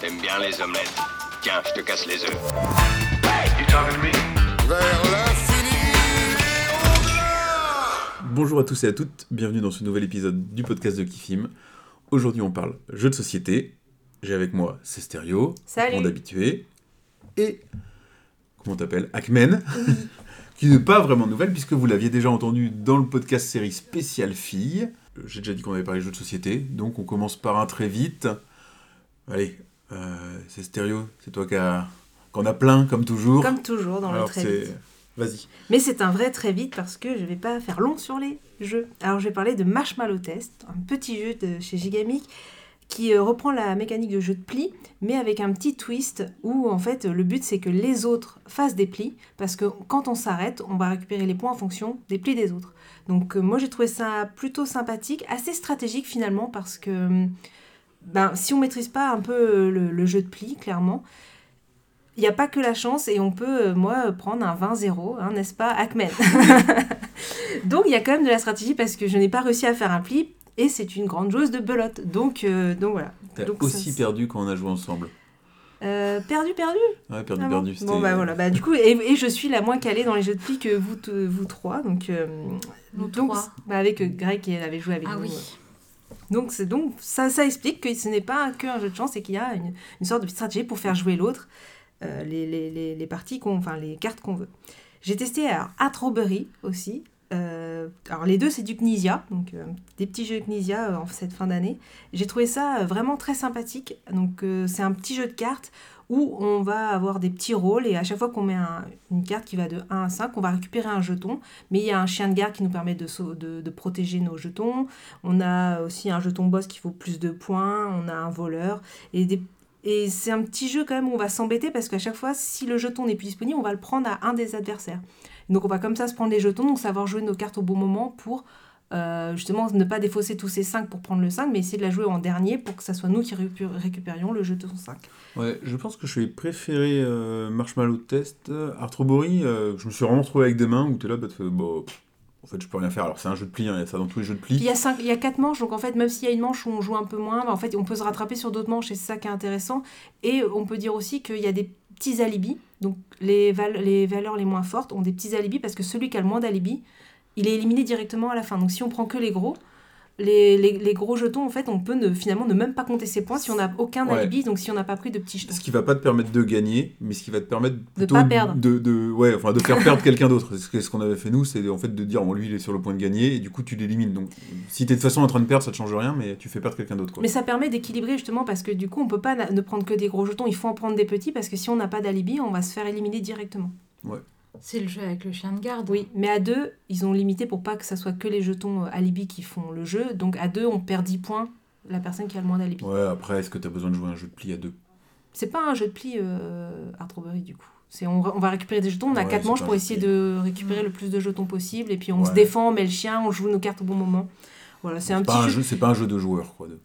T'aimes bien les omelettes. Tiens, je te casse les œufs. Bonjour à tous et à toutes, bienvenue dans ce nouvel épisode du podcast de Kifim. Aujourd'hui on parle jeux de société. J'ai avec moi Cestério, Salut. mon habitué, et comment t'appelles Akmen, qui n'est pas vraiment nouvelle puisque vous l'aviez déjà entendu dans le podcast série spéciale filles. Euh, J'ai déjà dit qu'on avait parlé de jeux de société, donc on commence par un très vite. Allez, euh, Cestério, c'est toi qui a, qu'on a plein comme toujours. Comme toujours dans Alors le très c'est, vite. vas-y. Mais c'est un vrai très vite parce que je vais pas faire long sur les jeux. Alors je vais parler de Marshmallow Test, un petit jeu de chez Gigamic qui euh, reprend la mécanique de jeu de pli, mais avec un petit twist où en fait le but c'est que les autres fassent des plis, parce que quand on s'arrête, on va récupérer les points en fonction des plis des autres. Donc euh, moi j'ai trouvé ça plutôt sympathique, assez stratégique finalement, parce que hum, ben, si on maîtrise pas un peu euh, le, le jeu de pli, clairement, il n'y a pas que la chance et on peut, euh, moi, prendre un 20-0, hein, n'est-ce pas, Akmen Donc il y a quand même de la stratégie parce que je n'ai pas réussi à faire un pli et c'est une grande joueuse de belote. Donc, euh, donc voilà. T'as ça, aussi perdu quand on a joué ensemble. Euh, perdu, perdu? Ouais, perdu, Ah bon? perdu. Bon, bah voilà. Bah, du coup, et, et je suis la moins calée dans les jeux de pli que vous, t- vous trois. Donc, euh, Nous donc trois. bah, avec Greg qui avait joué avec Ah nous. oui. Donc, donc ça, ça explique que ce n'est pas qu'un jeu de chance et qu'il y a une, une sorte de stratégie pour faire jouer l'autre euh, les, les, les, les parties qu'on, enfin les cartes qu'on veut. J'ai testé alors aussi. Euh, alors les deux c'est du Knizia, donc euh, des petits jeux Knizia en cette fin d'année. J'ai trouvé ça vraiment très sympathique. Donc c'est un petit jeu de cartes où on va avoir des petits rôles et à chaque fois qu'on met un- une carte qui va de 1 à 5, on va récupérer un jeton. Mais il y a un chien de garde qui nous permet de, protéger nos jetons. On a aussi un jeton boss qui vaut plus de points. On a un voleur. Et, et c'est un petit jeu quand même où on va s'embêter parce qu'à chaque fois, si le jeton n'est plus disponible, on va le prendre à un des adversaires. Donc on va comme ça se prendre les jetons, donc savoir jouer nos cartes au bon moment pour euh, justement ne pas défausser tous ces 5 pour prendre le 5, mais essayer de la jouer en dernier pour que ça soit nous qui récu- récupérions le jeton 5. Ouais, je pense que je vais préférer euh, Marshmallow Test. Arthrobory, euh, je me suis vraiment retrouvé avec des mains où t'es là, bah, tu fais, bon, pff, en fait, je peux rien faire. Alors, c'est un jeu de pli, hein, il y a ça dans tous les jeux de Puis il pli. y, a cinq, il y a 4 manches, donc en fait, même s'il y a une manche où on joue un peu moins, bah, en fait, on peut se rattraper sur d'autres manches et c'est ça qui est intéressant. Et on peut dire aussi qu'il y a des petits alibis, donc les, val- les valeurs les moins fortes ont des petits alibis parce que celui qui a le moins d'alibis, il est éliminé directement à la fin. Donc si on prend que les gros, les, les- les gros jetons, en fait, on peut ne, finalement ne même pas compter ses points si on n'a aucun Ouais. alibi, donc si on n'a pas pris de petits jetons. Ce qui va pas te permettre de gagner, mais ce qui va te permettre plutôt pas perdre. De, de- ouais, enfin, de faire perdre quelqu'un d'autre. Ce qu'on avait fait nous, c'est en fait de dire, bon, lui, il est sur le point de gagner, et du coup, tu l'élimines. Donc, si t'es de toute façon en train de perdre, ça te change rien, mais tu fais perdre quelqu'un d'autre. Mais ça permet d'équilibrer justement parce que du coup, on peut pas ne prendre que des gros jetons, il faut en prendre des petits parce que si on n'a pas d'alibi, on va se faire éliminer directement. C'est le jeu avec le chien de garde. Oui, mais à deux, ils ont limité pour pas que ça soit que les jetons euh, alibi qui font le jeu. Donc à deux, on perd 10 points la personne qui a le moins d'alibi. Ouais, après, est-ce que t'as besoin de jouer un jeu de pli à deux? C'est pas un jeu de pli euh, Artrobery du coup. C'est on, va- on va récupérer des jetons, on a Ouais, quatre manches pour essayer de récupérer le plus de jetons possible et puis on se défend, on met le chien, on joue nos cartes au bon moment. Voilà, c'est un petit pas un jeu. jeu, c'est pas un jeu de joueurs, quoi. de-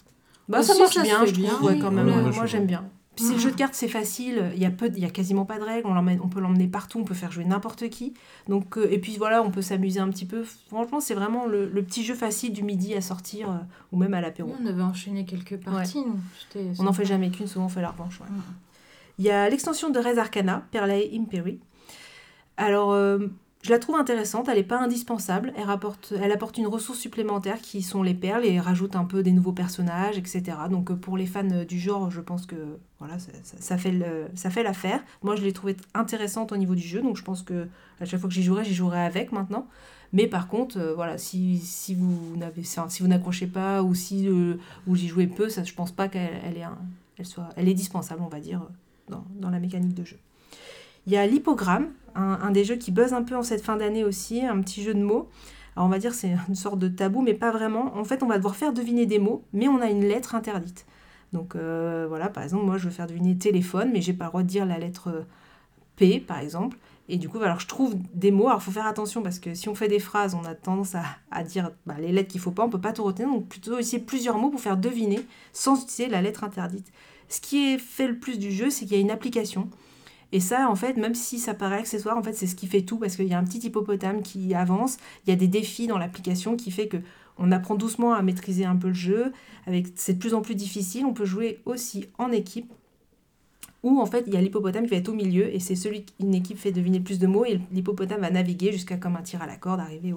Bah, ça marche ça bien, je trouve, bien, oui, quand même. ouais, Ouais, ouais, moi, j'aime bien. Puis c'est le Mhm. jeu de cartes, c'est facile. Il y a peu, il y a quasiment pas de règles. On peut l'emmener partout. On peut faire jouer n'importe qui. Donc euh, et puis voilà, on peut s'amuser un petit peu. Franchement, c'est vraiment le, le petit jeu facile du midi à sortir euh, ou même à l'apéro. On avait enchaîné quelques parties. On n'en fait jamais qu'une, souvent on fait la revanche. ouais. Mhm. Il y a l'extension de Res Arcana, Perlae Imperi. Alors, euh, je la trouve intéressante, elle n'est pas indispensable. Elle, apporte une ressource supplémentaire qui sont les perles et rajoute un peu des nouveaux personnages, etc. Donc, euh, pour les fans euh, du genre, je pense que voilà, ça, fait l'affaire. Moi, je l'ai trouvée intéressante au niveau du jeu, donc je pense que à chaque fois que j'y jouerai, j'y jouerai avec maintenant. Mais par contre, euh, voilà, si, vous n'accrochez pas ou si j'y jouais peu, ça, je pense pas qu'elle soit, elle est dispensable, on va dire, dans, dans la mécanique de jeu. Il y a l'hypogramme, un, des jeux qui buzz un peu en cette fin d'année aussi, un petit jeu de mots. Alors on va dire c'est une sorte de tabou, mais pas vraiment. En fait, on va devoir faire deviner des mots, mais on a une lettre interdite. Donc euh, voilà, par exemple, moi je veux faire deviner téléphone, mais j'ai pas le droit de dire la lettre euh, P, par exemple. Et du coup, alors je trouve des mots. Alors, il faut faire attention parce que si on fait des phrases, on a tendance à, à dire bah, les lettres qu'il faut pas, on peut pas tout retenir. Donc, plutôt essayer plusieurs mots pour faire deviner sans utiliser la lettre interdite. Ce qui est fait le plus du jeu, c'est qu'il y a une application. Et ça, en fait, même si ça paraît accessoire, en fait, c'est ce qui fait tout parce qu'il y a un petit hippopotame qui avance. Il y a des défis dans l'application qui fait que on apprend doucement à maîtriser un peu le jeu. Avec, c'est de plus en plus difficile. On peut jouer aussi en équipe où en fait il y a l'hippopotame qui va être au milieu et c'est celui qu'une équipe fait deviner plus de mots et l'hippopotame va naviguer jusqu'à comme un tir à la corde arriver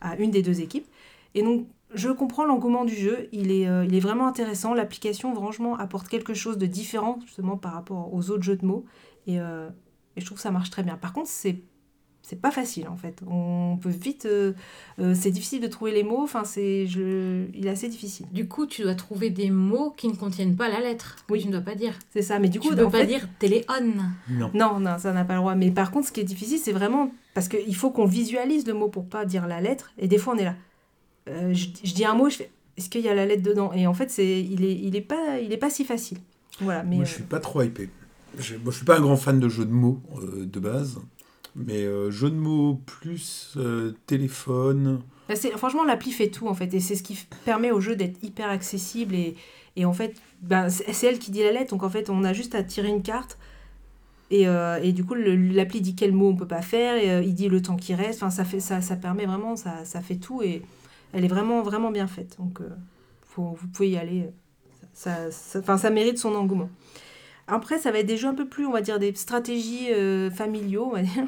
à une des deux équipes. Et donc je comprends l'engouement du jeu, il est, euh, il est vraiment intéressant, l'application franchement apporte quelque chose de différent justement par rapport aux autres jeux de mots et, euh, et je trouve que ça marche très bien. Par contre c'est c'est pas facile en fait, on peut vite, euh, euh, c'est difficile de trouver les mots, enfin c'est, je, il est assez difficile. Du coup, tu dois trouver des mots qui ne contiennent pas la lettre. que Oui. Tu ne dois pas dire. C'est ça, mais du coup tu ne peux en pas fait- dire téléon. Non. Non, non, ça n'a pas le droit. Mais par contre, ce qui est difficile, c'est vraiment parce qu'il faut qu'on visualise le mot pour pas dire la lettre. Et des fois, on est là. Euh, je, je dis un mot, je fais est-ce qu'il y a la lettre dedans? Et en fait, c'est il est, il est pas, il est pas si facile. Voilà. Mais Moi, euh, je suis pas trop hypé. Je, je suis pas un grand fan de jeux de mots euh, de base. Mais euh, jeux de mots plus euh, téléphone. bah, franchement, l'appli fait tout en fait, et c'est ce qui permet au jeu d'être hyper accessible et, et en fait, ben, c'est elle qui dit la lettre. Donc en fait, on a juste à tirer une carte. Et, et du coup, l'appli dit quel mot on peut pas faire, et, il dit le temps qui reste. Enfin, ça, fait, ça, ça permet vraiment, ça, ça fait tout, et elle est vraiment, vraiment bien faite. Donc, vous pouvez y aller. Ça, ça, ça mérite son engouement. Après, ça va être des jeux un peu plus, on va dire, des stratégies euh, familiaux, on va dire.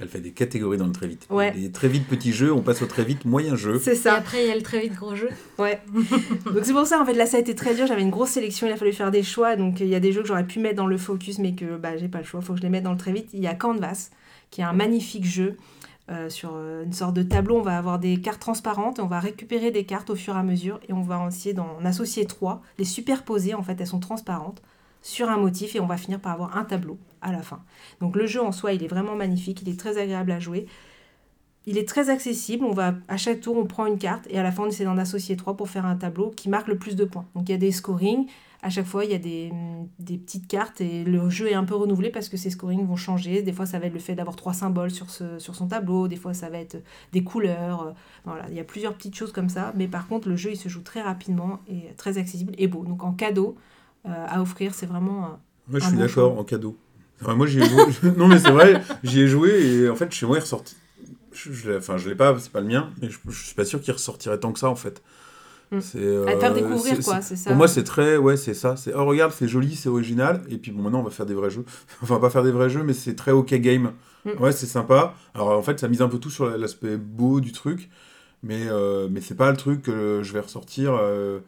Elle fait des catégories dans le très vite. Ouais. Les très vite petits jeux, on passe au très vite moyen jeu. C'est Et ça. après, il y a le très vite gros jeu. Ouais. donc c'est pour ça, en fait, là, ça a été très dur. J'avais une grosse sélection, il a fallu faire des choix. Donc il y a des jeux que j'aurais pu mettre dans le focus, mais que bah, j'ai pas le choix. Il faut que je les mette dans le très vite. Il y a Canvas, qui est un magnifique jeu. euh, sur euh, une sorte de tableau, on va avoir des cartes transparentes, on va récupérer des cartes au fur et à mesure et on va essayer d'en associer trois, les superposer, en fait elles sont transparentes, sur un motif et on va finir par avoir un tableau à la fin. Donc le jeu en soi, il est vraiment magnifique, il est très agréable à jouer. Il est très accessible, on va à chaque tour on prend une carte et à la fin on essaie d'en associer trois pour faire un tableau qui marque le plus de points. Donc il y a des scorings, à chaque fois il y a des, petites cartes et le jeu est un peu renouvelé parce que ces scorings vont changer. Des fois ça va être le fait d'avoir trois symboles sur, son tableau, des fois ça va être des couleurs. euh, Voilà, il y a plusieurs petites choses comme ça, mais par contre le jeu il se joue très rapidement et très accessible et beau. Donc en cadeau à offrir, c'est vraiment... euh, Moi, je suis bon d'accord en cadeau. Enfin, moi, j'y ai joué. non, mais c'est vrai, j'y ai joué et en fait, chez moi, il est ressorti. Je, je l'ai- enfin, je l'ai pas, c'est pas le mien, mais je, je suis pas sûr qu'il ressortirait tant que ça en fait. Mm. C'est, euh, à faire découvrir c'est- quoi, c'est- c'est ça. Pour moi, c'est très. Ouais, c'est ça. C'est oh, regarde, c'est joli, c'est original. Et puis bon, maintenant, on va faire des vrais jeux. Enfin, pas faire des vrais jeux, mais c'est très OK game. Mm. Ouais, c'est sympa. Alors, en fait, ça mise un peu tout sur l'aspect beau du truc. Mais, euh, mais c'est pas le truc que je vais ressortir. euh,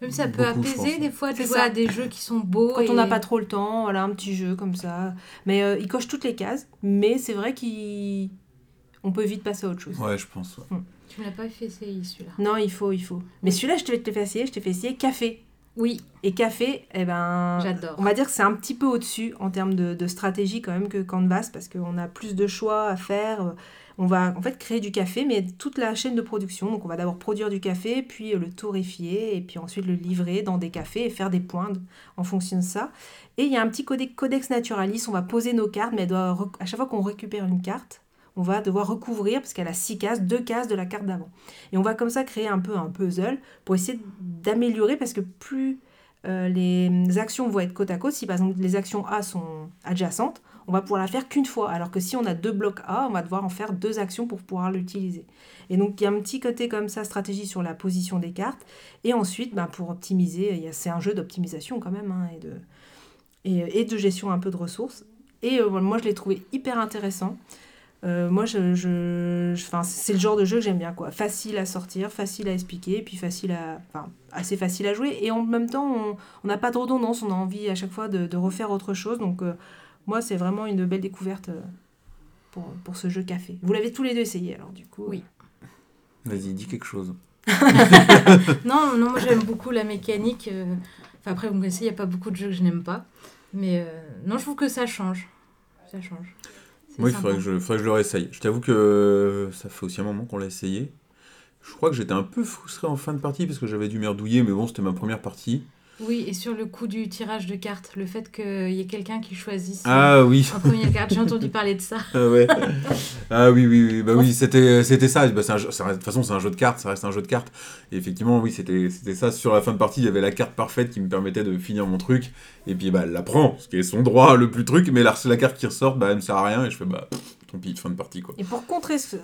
Même ça peut Beaucoup, apaiser des fois ça. à des jeux qui sont beaux. Quand on n'a pas trop le temps, voilà, un petit jeu comme ça. Mais euh, il coche toutes les cases, mais c'est vrai qu'on peut vite passer à autre chose. Ouais, je pense. ouais. Tu me l'as pas fait essayer celui-là. Non, il faut, il faut. Mais celui-là, je te l'ai fait essayer, je t'ai fait essayer café. Oui, Et café, eh ben, j'adore. on va dire que c'est un petit peu au-dessus en termes de, de stratégie quand même que Canvas, parce qu'on a plus de choix à faire. On va en fait créer du café, mais toute la chaîne de production. Donc on va d'abord produire du café, puis le torréfier, et puis ensuite le livrer dans des cafés et faire des points en fonction de ça. Et il y a un petit codec- codex naturalis, on va poser nos cartes, mais elle doit à chaque fois qu'on récupère une carte, on va devoir recouvrir, parce qu'elle a six cases, deux cases de la carte d'avant. Et on va comme ça créer un peu un puzzle pour essayer d'améliorer, parce que plus euh, les actions vont être côte à côte, si par exemple les actions A sont adjacentes, on va pouvoir la faire qu'une fois, alors que si on a deux blocs A, on va devoir en faire deux actions pour pouvoir l'utiliser. Et donc il y a un petit côté comme ça, stratégie sur la position des cartes, et ensuite ben, pour optimiser, c'est un jeu d'optimisation quand même, hein, et, de, gestion un peu de ressources. Et euh, moi je l'ai trouvé hyper intéressant. Euh, moi, je, je, je- c'est le genre de jeu que j'aime bien, quoi. Facile à sortir, facile à expliquer, et puis facile à, enfin, assez facile à jouer. Et en même temps, on- n'a pas de redondance, on a envie à chaque fois de, de refaire autre chose. Donc, euh, moi, c'est vraiment une belle découverte euh, pour, pour ce jeu café. Vous l'avez tous les deux essayé, alors du coup. Oui. Vas-y, dis quelque chose. Non, non, moi j'aime beaucoup la mécanique. Enfin, après, vous me connaissez, il n'y a pas beaucoup de jeux que je n'aime pas. Mais euh, non, je trouve que ça change. Ça change. Moi, il faudrait que, je, faudrait que je le réessaye. Je t'avoue que ça fait aussi un moment qu'on l'a essayé. Je crois que j'étais un peu frustré en fin de partie parce que j'avais dû merdouiller, mais bon, c'était ma première partie. Oui, et sur le coup du tirage de cartes, le fait qu'il y ait quelqu'un qui choisisse Ah oui, en première carte, j'ai entendu parler de ça. ah ouais. ah oui, oui, oui, bah oui, c'était, c'était ça. Bah, un jeu- de toute façon, c'est un jeu de cartes, ça reste un jeu de cartes. Et effectivement, oui, c'était, c'était ça. Sur la fin de partie, il y avait la carte parfaite qui me permettait de finir mon truc. Et puis, bah, elle la prend, ce qui est son droit, le plus truc. Mais c'est la carte qui ressort, bah, elle me sert à rien. Et je fais, bah, pff, ton pitch fin de partie, quoi. Et pour contrer ce,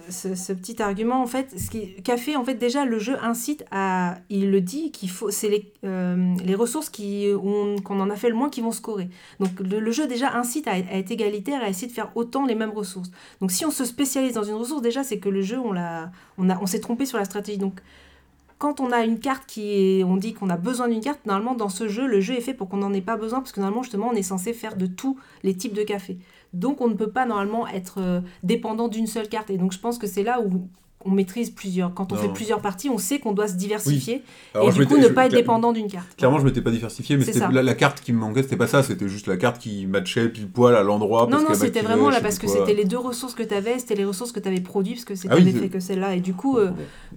petit argument, en fait, ce qui Café, en fait, déjà, le jeu incite à. Il le dit qu'il faut. C'est les, euh, les ressources qui, on- qu'on en a fait le moins qui vont scorer. Donc, le, jeu, déjà, incite à, être égalitaire à essayer de faire autant les mêmes ressources. Donc, si on se spécialise dans une ressource, déjà, c'est que le jeu, on, l'a, on, a, on s'est trompé sur la stratégie. Donc, quand on a une carte qui. On dit qu'on a besoin d'une carte, normalement, dans ce jeu, le jeu est fait pour qu'on n'en ait pas besoin, parce que normalement, justement, on est censé faire de tous les types de café. Donc, on ne peut pas, normalement, être euh, dépendant d'une seule carte. Et donc, je pense que c'est là où on maîtrise plusieurs. Quand on Non. fait plusieurs parties, on sait qu'on doit se diversifier. Et je du coup, ne je- pas être dépendant d'une carte. Clairement, je m'étais pas diversifié, mais la, la carte qui me manquait, c'était pas ça, c'était juste la carte qui matchait pile poil à l'endroit. Non, parce non, c'était vraiment je là parce que c'était les deux ressources que tu avais, c'était les ressources que tu avais produites, parce que c'était Ah oui, fait que celle-là. Et du coup, euh,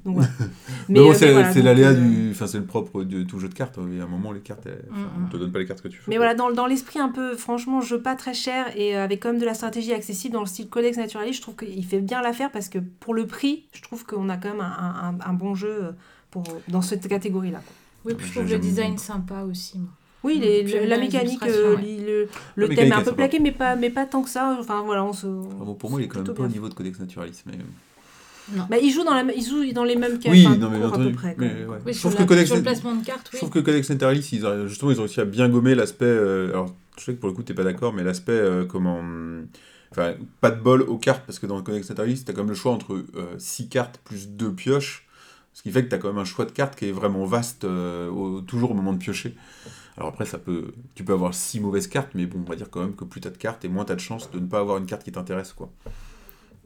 donc. Mais, bon, euh, c'est voilà, l'aléa euh, du. Enfin, c'est le propre de tout jeu de cartes. Il y a un moment, les cartes, elles- Mm, on te donne pas les cartes que tu veux. Mais voilà, dans, dans l'esprit un peu, franchement, jeu pas très cher et avec même de la stratégie accessible dans le style Codex Naturalist, je trouve qu'il fait bien l'affaire parce que pour le prix, je trouve qu'on a quand même un, un- un- un bon jeu euh, pour, dans cette catégorie-là. Oui, puis je J'ai- trouve le design sympa aussi. moi. Oui, Mm, les- j'aime le- la mécanique, euh, ouais. le, le La thème mécanique est est un peu plaqué, mais pas, mais pas tant que ça. Enfin voilà, on se. Ah bon, pour moi, il est quand même pas au niveau de Codex Naturalist. Mais... Bah, il joue dans la, il joue dans les mêmes cas, Oui, enfin, non, mais bien cours à peu près. quoi. mais ouais. Oui, je sur, trouve la- que Codex sur le placement de cartes, Je oui. trouve que Codex Naturalist, ils ont, justement, ils ont réussi à bien gommer l'aspect. euh, alors, je sais que pour le coup, t'es pas d'accord, mais l'aspect euh, comment. Pas de bol aux cartes, parce que dans le Codex Naturalist, t'as comme le choix entre 6 cartes plus 2 pioches. Ce qui fait que t'as quand même un choix de cartes qui est vraiment vaste, euh, toujours au moment de piocher. Alors après, ça peut, tu peux avoir 6 mauvaises cartes, mais bon, on va dire quand même que plus t'as de cartes, et moins t'as de chances de ne pas avoir une carte qui t'intéresse, quoi.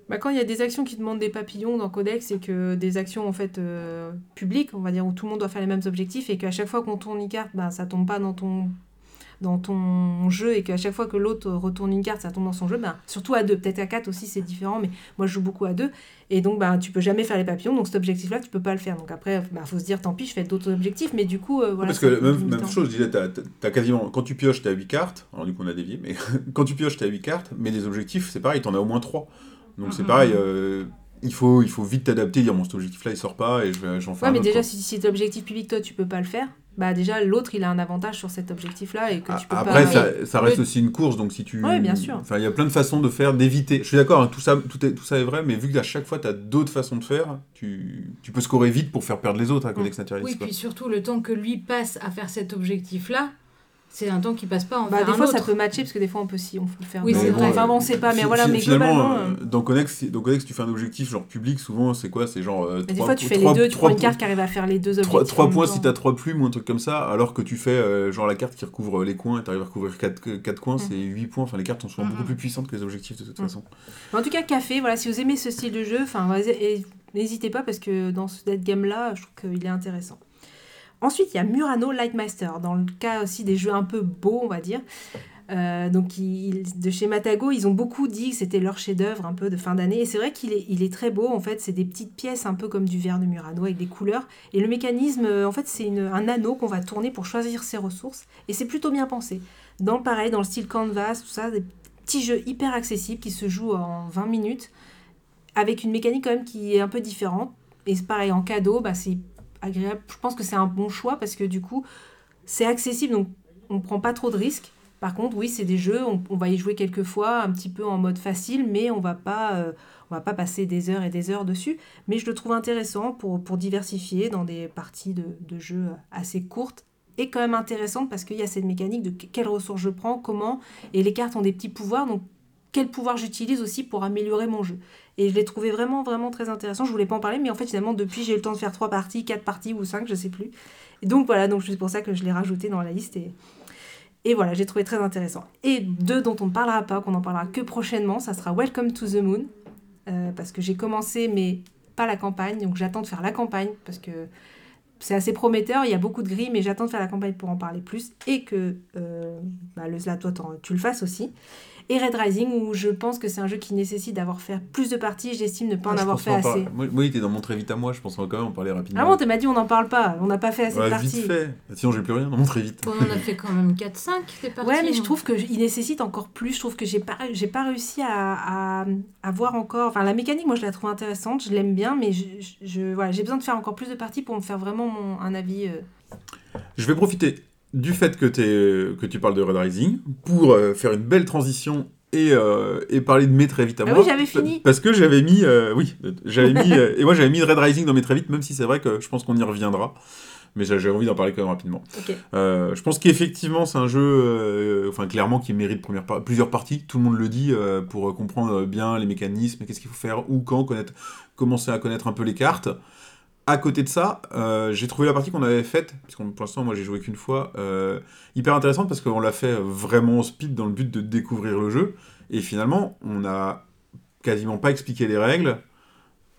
Bah, quand il y a des actions qui demandent des papillons dans Codex et que des actions en fait euh, publiques, on va dire où tout le monde doit faire les mêmes objectifs et qu'à chaque fois qu'on tourne une carte, bah, ça tombe pas dans ton dans ton jeu et qu'à chaque fois que l'autre retourne une carte, ça tombe dans son jeu, bah, surtout à deux, peut-être à quatre aussi c'est différent, mais moi je joue beaucoup à deux et donc bah, tu peux jamais faire les papillons, donc cet objectif-là tu peux pas le faire. Donc après, bah, faut se dire tant pis, je fais d'autres objectifs, mais du coup euh, voilà. Parce que même, chose, je disais, t'as- t'as quasiment, quand tu pioches, t'as 8 cartes, alors du coup on a dévié, mais quand tu pioches, t'as 8 cartes, mais des objectifs, c'est pareil, t'en as au moins 3. Donc c'est Mhm. pareil, euh, il, faut, il faut vite t'adapter, dire bon, cet objectif-là il sort pas et je vais, j'en fais Ouais, un mais autre, déjà, quoi. si, si l'objectif public, toi, tu peux pas le faire, bah déjà, l'autre, il a un avantage sur cet objectif-là et que Ah, tu peux Après, pas... ça, ça reste Le- aussi une course, donc si tu. Ouais, bien sûr. Enfin, il y a plein de façons de faire, d'éviter. Je suis d'accord, hein, tout, ça, tout, est, tout ça est vrai, mais vu qu'à chaque fois, tu as d'autres façons de faire, tu, tu peux scorer vite pour faire perdre les autres à Codex Naturalist. Oui, quoi. puis surtout le temps que lui passe à faire cet objectif-là, c'est un temps qui passe pas en Bah, des fois, ça peut matcher, parce que des fois, on peut, si, on peut le faire. Oui, c'est vrai. Enfin, bon, on sait pas, mais voilà, mais finalement, globalement... euh, euh, dans, si- dans Codex, tu fais un objectif genre public, souvent, c'est quoi? C'est genre. euh, mais des fois, tu fais les deux, tu trois prends une carte qui arrive à faire les deux objectifs. 3, en même points si t'as 3 plumes ou un truc comme ça, alors que tu fais euh, genre la carte qui recouvre les coins et t'arrives à recouvrir 4, coins, Mm. c'est 8 points. Enfin, les cartes sont souvent beaucoup plus puissantes que les objectifs de toute Mm. façon. Mais En tout cas, Café, voilà, si vous aimez ce style de jeu, enfin, n'hésitez pas, parce que dans ce dead game-là, je trouve qu'il est intéressant. Ensuite, il y a Murano Lightmaster, dans le cas aussi des jeux un peu beaux, on va dire. Euh, donc, de chez Matago, ils ont beaucoup dit que c'était leur chef-d'œuvre un peu de fin d'année. Et c'est vrai qu'il est, très beau. En fait, c'est des petites pièces un peu comme du verre de Murano avec des couleurs. Et le mécanisme, euh, en fait, c'est un anneau qu'on va tourner pour choisir ses ressources. Et c'est plutôt bien pensé. Dans pareil, dans le style canvas, tout ça, des petits jeux hyper accessibles qui se jouent en 20 minutes avec une mécanique quand même qui est un peu différente. Et c'est pareil, en cadeau, bah, c'est agréable. Je pense que c'est un bon choix parce que du coup, c'est accessible, donc on prend pas trop de risques. Par contre, oui, c'est des jeux, on, va y jouer quelques fois, un petit peu en mode facile, mais on va euh, on va pas passer des heures et des heures dessus. Mais je le trouve intéressant pour, pour diversifier dans des parties de, de jeux assez courtes et quand même intéressante parce qu'il y a cette mécanique de que- quelles ressources je prends, comment, et les cartes ont des petits pouvoirs, donc quel pouvoir j'utilise aussi pour améliorer mon jeu. Et je l'ai trouvé vraiment, vraiment très intéressant. Je voulais pas en parler, mais en fait, finalement, depuis, j'ai eu le temps de faire trois parties, quatre parties ou cinq, je sais plus. Et donc voilà, donc c'est pour ça que je l'ai rajouté dans la liste. Et, voilà, j'ai trouvé très intéressant. Et deux dont on ne parlera pas, qu'on en parlera que prochainement, ça sera Welcome to the Moon. euh, parce que j'ai commencé, mais pas la campagne. Donc j'attends de faire la campagne, parce que c'est assez prometteur. Il y a beaucoup de gris, mais j'attends de faire la campagne pour en parler plus. Et que euh, bah, le, tu le fasses aussi. Et Red Rising, où je pense que c'est un jeu qui nécessite d'avoir fait plus de parties. J'estime ne pas en avoir fait en assez. parler. Moi, moi, il était dans mon très vite à moi, je pense qu'on va quand même en parler rapidement. Ah bon, tu m'as dit on n'en parle pas. On n'a pas fait assez Ouais, de vite parties. fait. Sinon, j'ai plus rien dans mon très vite. Bon, on en a fait quand même 4-5 des parties. Ouais, mais je moi. trouve qu'il nécessite encore plus. Je trouve que j'ai pas, j'ai pas réussi à, à, à voir encore. Enfin, la mécanique, moi, je la trouve intéressante. Je l'aime bien, mais je, je- je- voilà, j'ai besoin de faire encore plus de parties pour me faire vraiment mon, un avis. euh. Je vais profiter du fait que, t'es- que tu parles de Red Rising pour euh, faire une belle transition et, euh, et parler de mes très vite à Ah moi. oui, j'avais fini. Parce que j'avais mis, euh, oui, j'avais mis, et moi j'avais mis Red Rising dans mes très vite, même si c'est vrai que je pense qu'on y reviendra. Mais j'ai envie d'en parler quand même rapidement. Je pense qu'effectivement, c'est un jeu, enfin clairement, qui mérite première par- plusieurs parties. Tout le monde le dit pour comprendre bien les mécanismes, qu'est-ce qu'il faut faire, où, quand, connaître, commencer à connaître un peu les cartes. À côté de ça, euh, j'ai trouvé la partie qu'on avait faite, parce que pour l'instant, moi j'ai joué qu'une fois, euh, hyper intéressante parce qu'on l'a fait vraiment en speed dans le but de découvrir le jeu. Et finalement, on n'a quasiment pas expliqué les règles.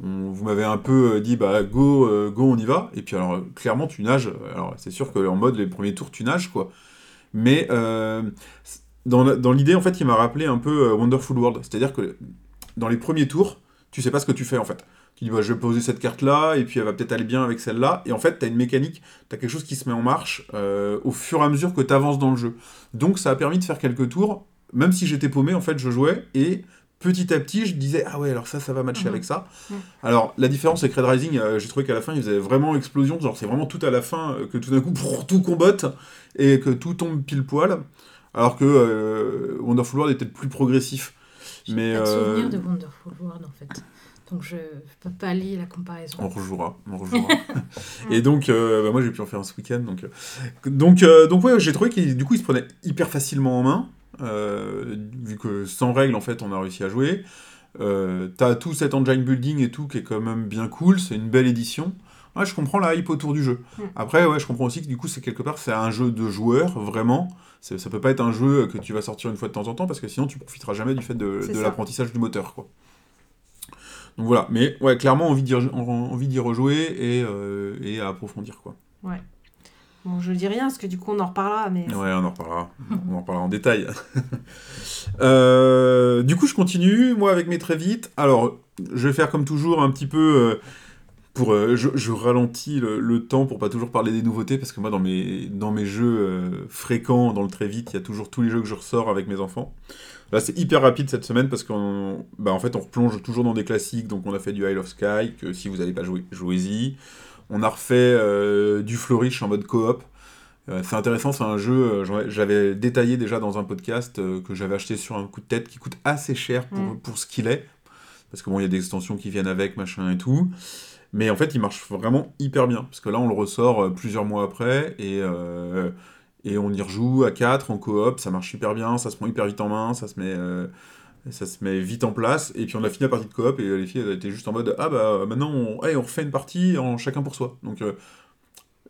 Vous m'avez un peu euh, dit bah go go on y va. Et puis alors clairement tu nages. Alors c'est sûr que en mode les premiers tours tu nages quoi. Mais dans, l'idée en fait il m'a rappelé un peu Wonderful World. C'est à dire que dans les premiers tours tu sais pas ce que tu fais en fait tu dis bah, je vais poser cette carte là et puis elle va peut-être aller bien avec celle là et en fait tu as une mécanique tu as quelque chose qui se met en marche euh, au fur et à mesure que tu avances dans le jeu. Donc ça a permis de faire quelques tours. Même si j'étais paumé en fait je jouais et petit à petit je disais ah ouais alors ça ça va matcher Mhm. avec ça. Mhm. alors la différence c'est que Red Rising euh, j'ai trouvé qu'à la fin il faisait vraiment explosion. Genre c'est vraiment tout à la fin euh, que tout d'un coup brrr, tout combotte et que tout tombe pile poil. Alors que euh, Wonderful World était plus progressif. Mais, pas de souvenir de Wonderful World en fait. Donc je peux pas lier la comparaison. on rejouera on rejouera. Et donc euh, bah, moi j'ai pu en faire un ce week-end donc euh, donc euh, donc ouais j'ai trouvé qu'il du coup il se prenait hyper facilement en main euh, vu que sans règles en fait on a réussi à jouer. T'as tout cet engine building et tout qui est quand même bien cool c'est une belle édition. Ouais je comprends la hype autour du jeu. Mm. après ouais je comprends aussi que du coup c'est quelque part c'est un jeu de joueurs vraiment. Ça peut pas être un jeu que tu vas sortir une fois de temps en temps parce que sinon tu profiteras jamais du fait de, de l'apprentissage du moteur quoi donc voilà mais ouais clairement envie d'y re- envie d'y rejouer et, euh, et à approfondir quoi Bon, je dis rien parce que du coup on en reparlera, mais Ouais, on en reparlera. On en reparlera en détail. Euh, du coup, je continue, moi, avec mes très vite. Alors, je vais faire comme toujours un petit peu... euh, pour, je, je ralentis le, le temps pour pas toujours parler des nouveautés, parce que moi, dans mes, dans mes jeux fréquents, dans le très vite, il y a toujours tous les jeux que je ressors avec mes enfants. Là, c'est hyper rapide cette semaine, parce qu'en bah, en fait, on replonge toujours dans des classiques. Donc, on a fait du Isle of Sky, que si vous n'avez pas joué, jouez-y. On a refait euh, du Flourish en mode coop. Euh, c'est intéressant, c'est un jeu, euh, j'avais détaillé déjà dans un podcast euh, que j'avais acheté sur un coup de tête qui coûte assez cher pour, Mm. pour ce qu'il est. Parce que bon, il y a des extensions qui viennent avec, machin et tout. Mais en fait, il marche vraiment hyper bien. Parce que là, on le ressort plusieurs mois après et, et on y rejoue à 4 en coop. Ça marche super bien, ça se prend hyper vite en main, ça se met. euh, ça se met vite en place, et puis on a fini la partie de coop, et les filles elles étaient juste en mode Ah bah maintenant on, hey, on refait une partie en chacun pour soi. Donc euh,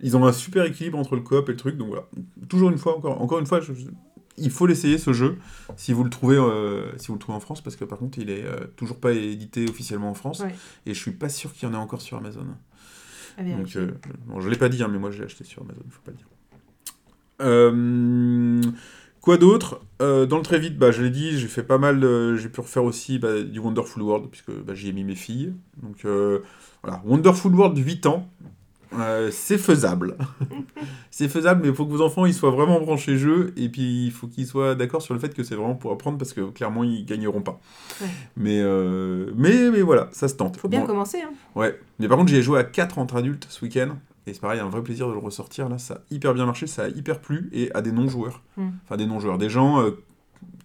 ils ont un super équilibre entre le coop et le truc, donc voilà. Toujours une fois, encore, encore une fois, je- il faut l'essayer ce jeu si vous le trouvez, euh, si vous le trouvez en France, parce que par contre il est euh, toujours pas édité officiellement en France, Ouais. et je suis pas sûr qu'il y en ait encore sur Amazon. à Donc, vérifier. euh, bon, je l'ai pas dit, hein, mais moi je l'ai acheté sur Amazon, faut pas le dire. Euh, quoi d'autre Euh, Dans le très vite, bah, je l'ai dit, j'ai fait pas mal, de- j'ai pu refaire aussi bah, du Wonderful World, puisque bah, j'y ai mis mes filles. Donc euh, voilà, Wonderful World 8 ans, c'est faisable. c'est faisable, mais il faut que vos enfants ils soient vraiment branchés jeu, et puis il faut qu'ils soient d'accord sur le fait que c'est vraiment pour apprendre, parce que clairement ils gagneront pas. Ouais. Mais, mais, mais voilà, ça se tente. Faut bien Bon, commencer. Hein. Ouais, mais par contre, j'y ai joué à 4 entre adultes ce week-end. Et c'est pareil, un vrai plaisir de le ressortir. Là, ça a hyper bien marché, ça a hyper plu. Et à des non-joueurs. Mm. Enfin, des non-joueurs. Des gens euh,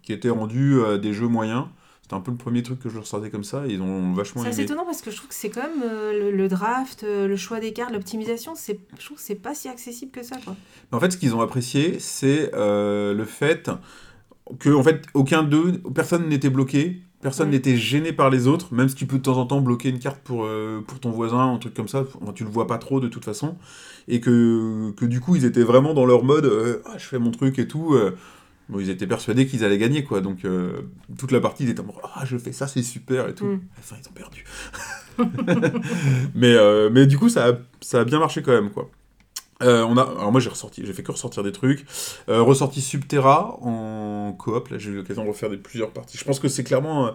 qui étaient rendus euh, des jeux moyens. C'était un peu le premier truc que je ressortais comme ça. Et ils ont vachement C'est étonnant parce que je trouve que c'est quand même euh, le, le draft, le choix des cartes, l'optimisation, c'est, je trouve que c'est pas si accessible que ça. Quoi. Mais En fait, ce qu'ils ont apprécié, c'est le fait que, en fait, aucun d'eux, personne n'était bloqué. Personne Ouais. n'était gêné par les autres, même si tu peux de temps en temps bloquer une carte pour, euh, pour ton voisin, un truc comme ça, enfin, tu le vois pas trop de toute façon, et que, que du coup ils étaient vraiment dans leur mode euh, Ah, je fais mon truc et tout. euh, bon, ils étaient persuadés qu'ils allaient gagner, quoi, donc toute la partie ils étaient en mode Ah, je fais ça, c'est super et tout. Mm. À la fin, ils ont perdu. mais, mais du coup, ça a, ça a bien marché quand même, quoi. Euh, on a, alors moi j'ai ressorti, j'ai fait que ressortir des trucs. Euh, ressorti Subterra en coop, là j'ai eu l'occasion de refaire des, plusieurs parties. Je pense que c'est clairement euh,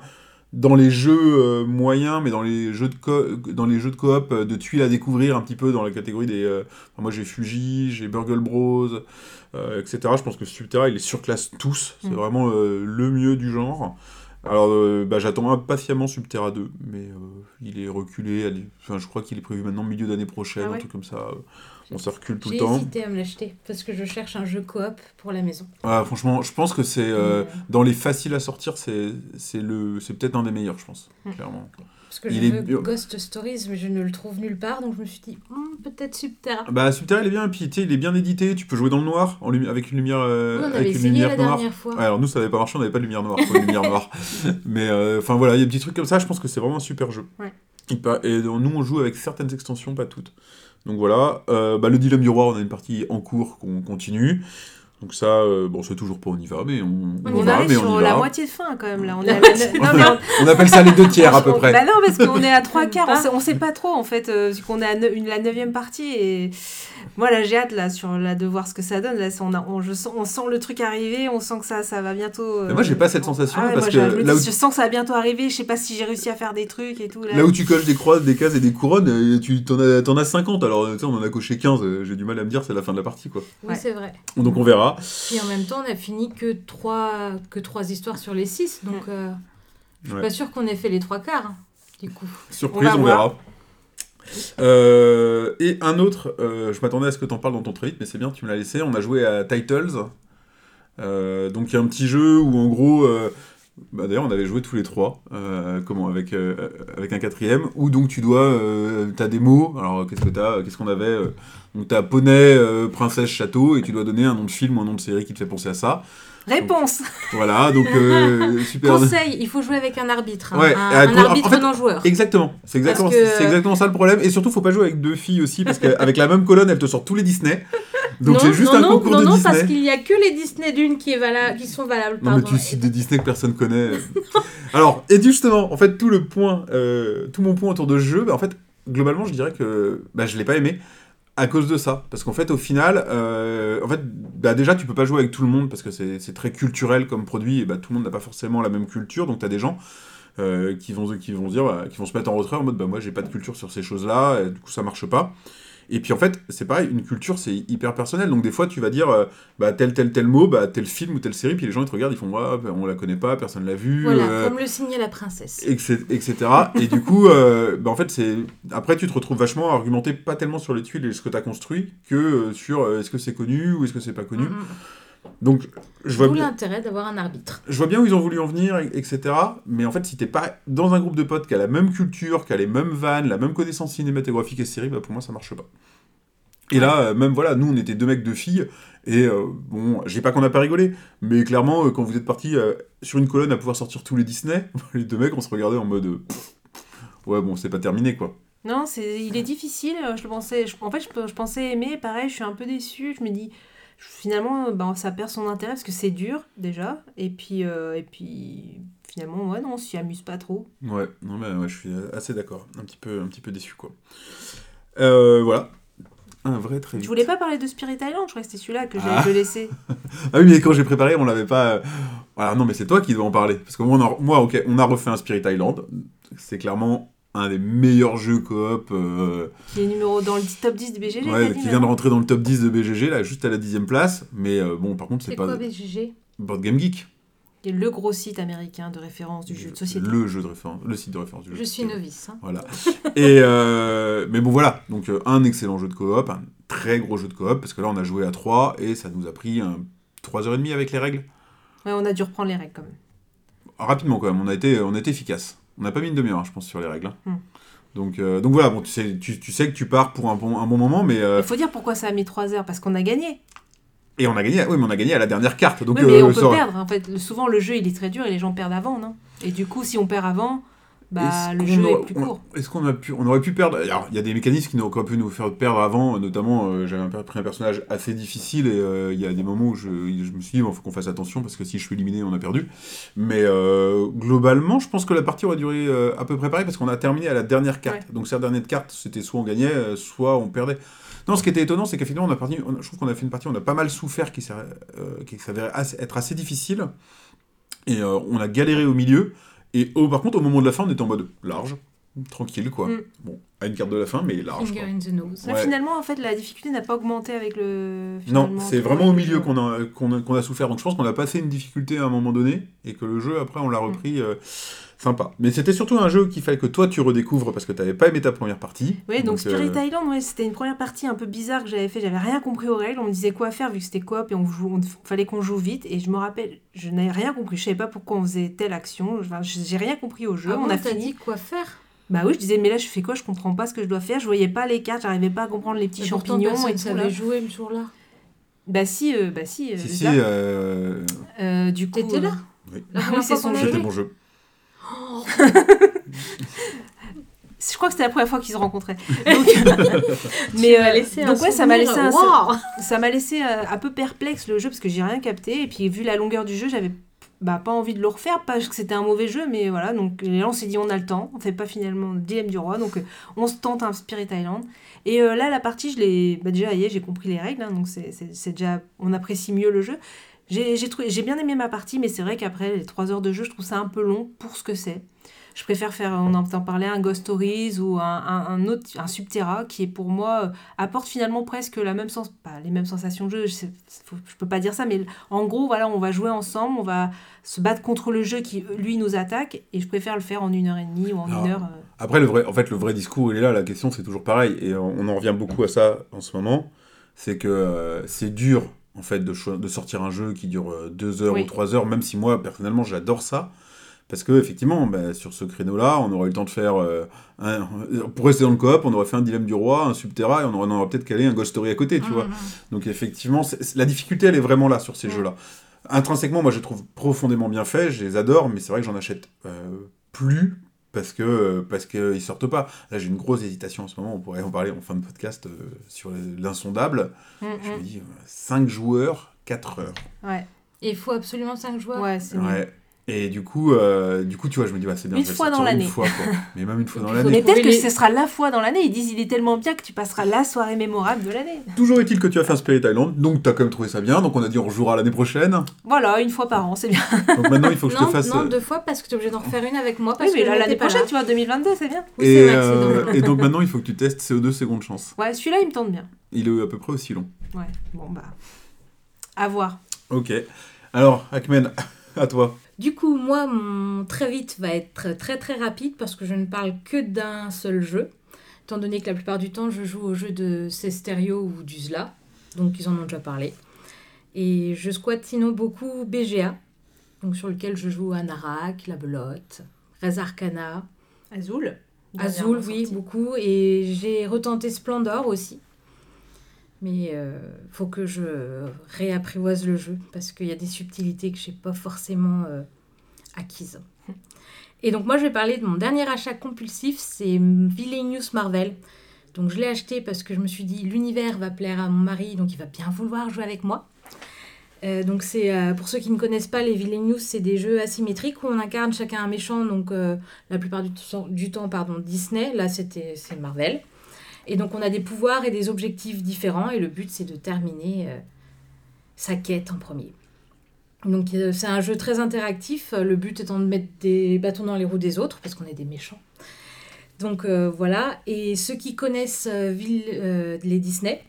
dans les jeux moyens, mais dans les jeux de co dans les jeux de coop de tuiles à découvrir un petit peu dans la catégorie des. euh, enfin, moi j'ai Fuji, j'ai Burgle Bros, euh, etc. Je pense que Subterra il les surclasse tous. C'est Mm. vraiment le mieux du genre. Alors, euh, bah, j'attends impatiemment Subterra 2, mais euh, il est reculé. Enfin, je crois qu'il est prévu maintenant milieu d'année prochaine, Ah ouais un truc comme ça. On se recule tout J'ai le temps. hésité à me l'acheter parce que je cherche un jeu coop pour la maison. Ah, franchement, je pense que c'est euh, Mm. dans les faciles à sortir, c'est c'est le c'est peut-être un des meilleurs, je pense, Mm. clairement. Parce que Il je est veux bio- Ghost Stories, mais je ne le trouve nulle part, donc je me suis dit, Hmm, peut-être Subterra. Bah, Subterra, il est bien, et puis il est bien édité. Tu peux jouer dans le noir en lumi- avec une lumière euh, Oui, on avait avec une lumière la noire. dernière fois. Ouais, alors nous, ça n'avait pas marché, on n'avait pas de lumière noire, lumière. Mais euh, enfin voilà, il y a des petits trucs comme ça, je pense que c'est vraiment un super jeu. Ouais. Et nous, on joue avec certaines extensions, pas toutes. Donc voilà, Euh, bah, le dilemme du roi, on a une partie en cours qu'on continue. Donc ça, euh, bon, c'est toujours pas on y va, mais on, on On va, arrive mais sur on y la va. moitié de fin quand même là. On est La à la non, mais on- On appelle ça les deux tiers à peu près. Bah non, parce qu'on est à trois quarts, on Pas. sait, on sait pas trop en fait, euh, vu qu'on est à ne- une, la neuvième partie et moi là j'ai hâte là sur là de voir ce que ça donne. Là, on, a, on, je sens, on sent le truc arriver, on sent que ça, ça va bientôt. euh, Mais moi, j'ai pas cette sensation, ah ouais, parce moi, que là où- je sens que ça va bientôt arriver. Je sais pas si j'ai réussi à faire des trucs et tout. Là, Là où tu coches des croix, des cases et des couronnes, euh, tu t'en as, t'en as 50, alors tu sais, on en a coché 15, euh, j'ai du mal à me dire, c'est la fin de la partie quoi. Oui, Ouais. c'est vrai. Donc on verra. Puis en même temps, on a fini que trois, que trois histoires sur les six, donc euh, je suis Ouais. pas sûre qu'on ait fait les trois quarts, hein, du coup. Surprise, On verra. Euh, et un autre, euh, je m'attendais à ce que t'en parles dans ton très vite, mais c'est bien, tu me l'as laissé. On a joué à Titles. Euh, donc il y a un petit jeu où en gros, euh, bah, d'ailleurs on avait joué tous les trois, euh, comment avec euh, avec un quatrième, où donc tu dois, euh, t'as des mots. Alors qu'est-ce que t'as, qu'est-ce qu'on avait euh, Donc t'as poney, euh, princesse, château, et tu dois donner un nom de film ou un nom de série qui te fait penser à ça. Réponse. Voilà, donc euh, super. Conseil, il faut jouer avec un arbitre, hein, Ouais, un, euh, un en arbitre fait- non joueur. Exactement, c'est exactement, que- exactement ça le problème. Et surtout, faut pas jouer avec deux filles aussi, parce qu'avec la même colonne, elle te sort tous les Disney. Donc non, c'est juste non, un non, concours non, de non, Disney. parce qu'il y a que les Disney d'une qui, est qui sont valables. Non mais tu cites des Disney que personne connaît. Alors, et justement, en fait, tout le point, euh, tout mon point autour de ce jeu, bah, en fait, globalement, je dirais que bah, je l'ai pas aimé à cause de ça. Parce qu'en fait, au final, euh, en fait, bah, déjà, tu peux pas jouer avec tout le monde parce que c'est c'est très culturel comme produit et bah, tout le monde n'a pas forcément la même culture. Donc, tu as des gens euh, qui, vont, qui vont dire, bah, qui vont se mettre en retrait en mode, bah, moi, j'ai pas de culture sur ces choses-là, et du coup, ça marche pas. Et puis en fait, c'est pareil, une culture c'est hyper personnel. Donc des fois, tu vas dire euh, bah, tel, tel, tel mot, bah, tel film ou telle série, puis les gens ils te regardent, ils font ouais, bah, on la connaît pas, personne l'a vu. Voilà, euh, comme le signait la princesse. etc. etc. et du coup, euh, bah, en fait, c'est après tu te retrouves vachement à argumenter pas tellement sur les tuiles et ce que tu as construit que sur est-ce que c'est connu ou est-ce que c'est pas connu. Mm, mm. Donc je vois D'où l'intérêt d'avoir un arbitre. Je vois bien où ils ont voulu en venir, et- etc. Mais en fait, si t'es pas dans un groupe de potes qui a la même culture, qui a les mêmes vannes, la même connaissance cinématographique et série, bah pour moi ça marche pas. Et là, euh, même voilà, nous on était deux mecs, deux filles, et euh, bon, je dis pas qu'on a pas rigolé, mais clairement, euh, quand vous êtes partis euh, sur une colonne à pouvoir sortir tous les Disney, les deux mecs on se regardait en mode. euh, pff, ouais, bon, c'est pas terminé quoi. Non, c'est, il est difficile. Je le pensais, je- en fait, je, je pensais aimer. Pareil, je suis un peu déçue. Je me dis, finalement, ben, ça perd son intérêt parce que c'est dur déjà. Et puis, euh, et puis, finalement, ouais, non, on s'y amuse pas trop. Ouais, non, mais ouais, je suis assez d'accord. Un petit peu, un petit peu déçu, quoi. Euh, voilà. Un vrai très Je vite. voulais pas parler de Spirit Island? Je crois que c'était celui-là que j'allais Ah. te laisser. Ah oui, mais quand j'ai préparé, on l'avait pas. euh, Voilà, non, mais c'est toi qui dois en parler. Parce que moi, on a... moi, ok, on a refait un Spirit Island. C'est clairement un des meilleurs jeux coop. euh, Qui est numéro dans le top 10 de BGG. ouais, qui vient de rentrer dans le top 10 de BGG, là, juste à la dixième place. Mais euh, bon, par contre, c'est C'est pas quoi BGG Board Game Geek. Qui est le gros site américain de référence du jeu de société. Le jeu de référence, le site de référence du jeu. Je suis novice. hein. Voilà. Et euh, mais bon voilà, donc euh, un excellent jeu de coop, un très gros jeu de coop, parce que là on a joué à 3 et ça nous a pris un 3h30 avec les règles. Ouais, on a dû reprendre les règles quand même. Rapidement quand même, on a été, on a été efficace. On n'a pas mis une demi-heure, je pense, sur les règles. hein. Hmm. Donc, euh, donc voilà, bon, tu, sais, tu, tu sais que tu pars pour un bon, un bon moment, mais... euh, Il faut dire pourquoi ça a mis 3 heures. Parce qu'on a gagné. et on a gagné, oui, mais on a gagné à la dernière carte. Donc, oui, mais euh, on peut ça- perdre. En fait, souvent le jeu il est très dur et les gens perdent avant, non? Et du coup, si on perd avant, bah le jeu est plus court. Est-ce qu'on a pu, on aurait pu perdre Alors, il y a des mécanismes qui nous auraient pu nous faire perdre avant, notamment euh, j'avais pris un personnage assez difficile et euh, il y a des moments où je, je me suis dit, il faut qu'on fasse attention parce que si je suis éliminé, on a perdu. Mais euh, globalement, je pense que la partie aurait duré à peu près pareil parce qu'on a terminé à la dernière carte. Donc, cette dernière carte, c'était soit on gagnait, soit on perdait. Non, ce qui était étonnant, c'est qu'effectivement, on a parti, on je trouve qu'on a fait une partie, on a pas mal souffert qui s'avérait être assez difficile. Et on a galéré au milieu. Et oh, par contre, au moment de la fin, on était en mode large. tranquille quoi. Mm. Bon, à une carte de la fin, mais large. Finger quoi. in the nose. Ouais. finalement, en fait, la difficulté n'a pas augmenté avec le. Non, finalement, c'est tout vraiment au milieu qu'on a, qu'on a, qu'on a souffert. Donc je pense qu'on a passé une difficulté à un moment donné et que le jeu, après, on l'a Mm. repris euh, sympa. Mais c'était surtout un jeu qu'il fallait que toi tu redécouvres parce que tu n'avais pas aimé ta première partie. Oui, donc, Spirit euh, Island, ouais, c'était une première partie un peu bizarre que j'avais fait. J'avais rien compris aux règles. On me disait quoi faire vu que c'était coop et on joue, on- fallait qu'on joue vite. Et je me rappelle, je n'avais rien compris. Je savais pas pourquoi on faisait telle action. Enfin, j'ai rien compris au jeu. Ah on bon, a fini. dit quoi faire? Bah oui, je disais, mais là, je fais quoi? Je comprends pas ce que je dois faire. Je voyais pas les cartes. J'arrivais pas à comprendre les petits champignons personne et tout. savait Là. jouer le jour-là. Bah si, euh, bah si. euh, Si, si, là. euh, Euh, du coup. T'étais là? Oui. Ah oui, c'est son jeu. c'était mon jeu. Je crois que c'était la première fois qu'ils se rencontraient. Donc, mais euh, laissé donc un ouais, ça m'a laissé un, ça m'a laissé euh, un peu perplexe le jeu parce que j'ai rien capté. Et puis vu la longueur du jeu, j'avais bah, pas envie de le refaire pas parce que c'était un mauvais jeu mais voilà. Donc là on s'est dit on a le temps, on fait pas finalement le dilemme du roi. Donc euh, on se tente un Spirit Island. Et euh, là la partie je l'ai bah, déjà j'ai compris les règles hein, donc c'est déjà on apprécie mieux le jeu. J'ai j'ai bien aimé ma partie mais c'est vrai qu'après les 3 heures de jeu je trouve ça un peu long pour ce que c'est. Je préfère faire, on en parler, un Ghost Stories ou un, un, un autre, un Subterra qui est pour moi, euh, apporte finalement presque la même sens, pas les mêmes sensations de jeu, je, faut- je peux pas dire ça, mais en gros, voilà, on va jouer ensemble, on va se battre contre le jeu qui, lui, nous attaque, et je préfère le faire en une heure et demie ou en Alors, une heure. euh. Après, le vrai, en fait, le vrai discours, il est là. La question, c'est toujours pareil. Et on on en revient beaucoup à ça en ce moment. C'est que euh, c'est dur, en fait, de, de sortir un jeu qui dure euh, deux heures Oui. ou trois heures, même si moi, personnellement, j'adore ça. Parce que, effectivement, bah, sur ce créneau-là, on aurait eu le temps de faire. euh, un- pour rester dans le coop, on aurait fait un dilemme du roi, un subterra, et on aurait, peut-être calé un Ghost Story à côté, tu vois. Mhm. Donc effectivement, la difficulté, elle est vraiment là sur ces jeux-là. Intrinsèquement, moi, je les trouve profondément bien faits, je les adore, mais c'est vrai que j'en achète euh, plus parce que euh, parce qu'ils sortent pas. Là, j'ai une grosse hésitation en ce moment. On pourrait en parler en fin de podcast euh, sur l'insondable. Mm, Je me mm. dis 5 joueurs, 4 heures. Ouais, Et il faut absolument 5 joueurs? ouais, c'est mieux. Ouais. Et du coup, euh, du coup, tu vois, je me dis, bah, c'est bien. Une fois dans l'année. Une fois, quoi. Mais même une fois dans l'année. Mais peut-être que ce sera la fois dans l'année, ils disent il est tellement bien que tu passeras la soirée mémorable de l'année. Toujours est-il que tu as fait un Spirit Island, donc tu as quand même trouvé ça bien. Donc on a dit on rejouera l'année prochaine. Voilà, une fois par an, c'est bien. Donc maintenant, il faut que je te fasse. non, euh, deux fois parce que tu es obligé d'en refaire une avec moi. Oui, mais que l'année prochaine, là. tu vois, 2022, c'est bien. Oui, et, c'est vrai, c'est euh, et donc maintenant, il faut que tu testes CO2 seconde chance. Ouais, celui-là, il me tente bien. Il est à peu près aussi long. Ouais, bon, bah. À voir. Ok. Alors, Akmen, à toi. Du coup, moi, mon très vite va être très très rapide parce que je ne parle que d'un seul jeu. Étant donné que la plupart du temps, je joue au jeu de Cesterio ou d'Uzla. Donc, ils en ont déjà parlé. Et je squatte sinon beaucoup BGA. Donc, sur lequel je joue à Narak, La Belote, Res Arcana, Azul. Azul, oui, beaucoup. Et j'ai retenté Splendor aussi. Mais euh, faut que je réapprivoise le jeu parce qu'il y a des subtilités que je n'ai pas forcément euh, acquises. Et donc moi je vais parler de mon dernier achat compulsif, c'est Villainous Marvel. Donc je l'ai acheté parce que je me suis dit l'univers va plaire à mon mari, donc il va bien vouloir jouer avec moi. Euh, donc c'est pour ceux qui ne connaissent pas les Villainous, c'est des jeux asymétriques où on incarne chacun un méchant, donc la plupart du, du temps pardon, Disney, là c'était c'est Marvel. Et donc on a des pouvoirs et des objectifs différents et le but c'est de terminer euh, sa quête en premier. Donc euh, c'est un jeu très interactif, euh, le but étant de mettre des bâtons dans les roues des autres parce qu'on est des méchants. Donc voilà, et ceux qui connaissent Ville- les Disney,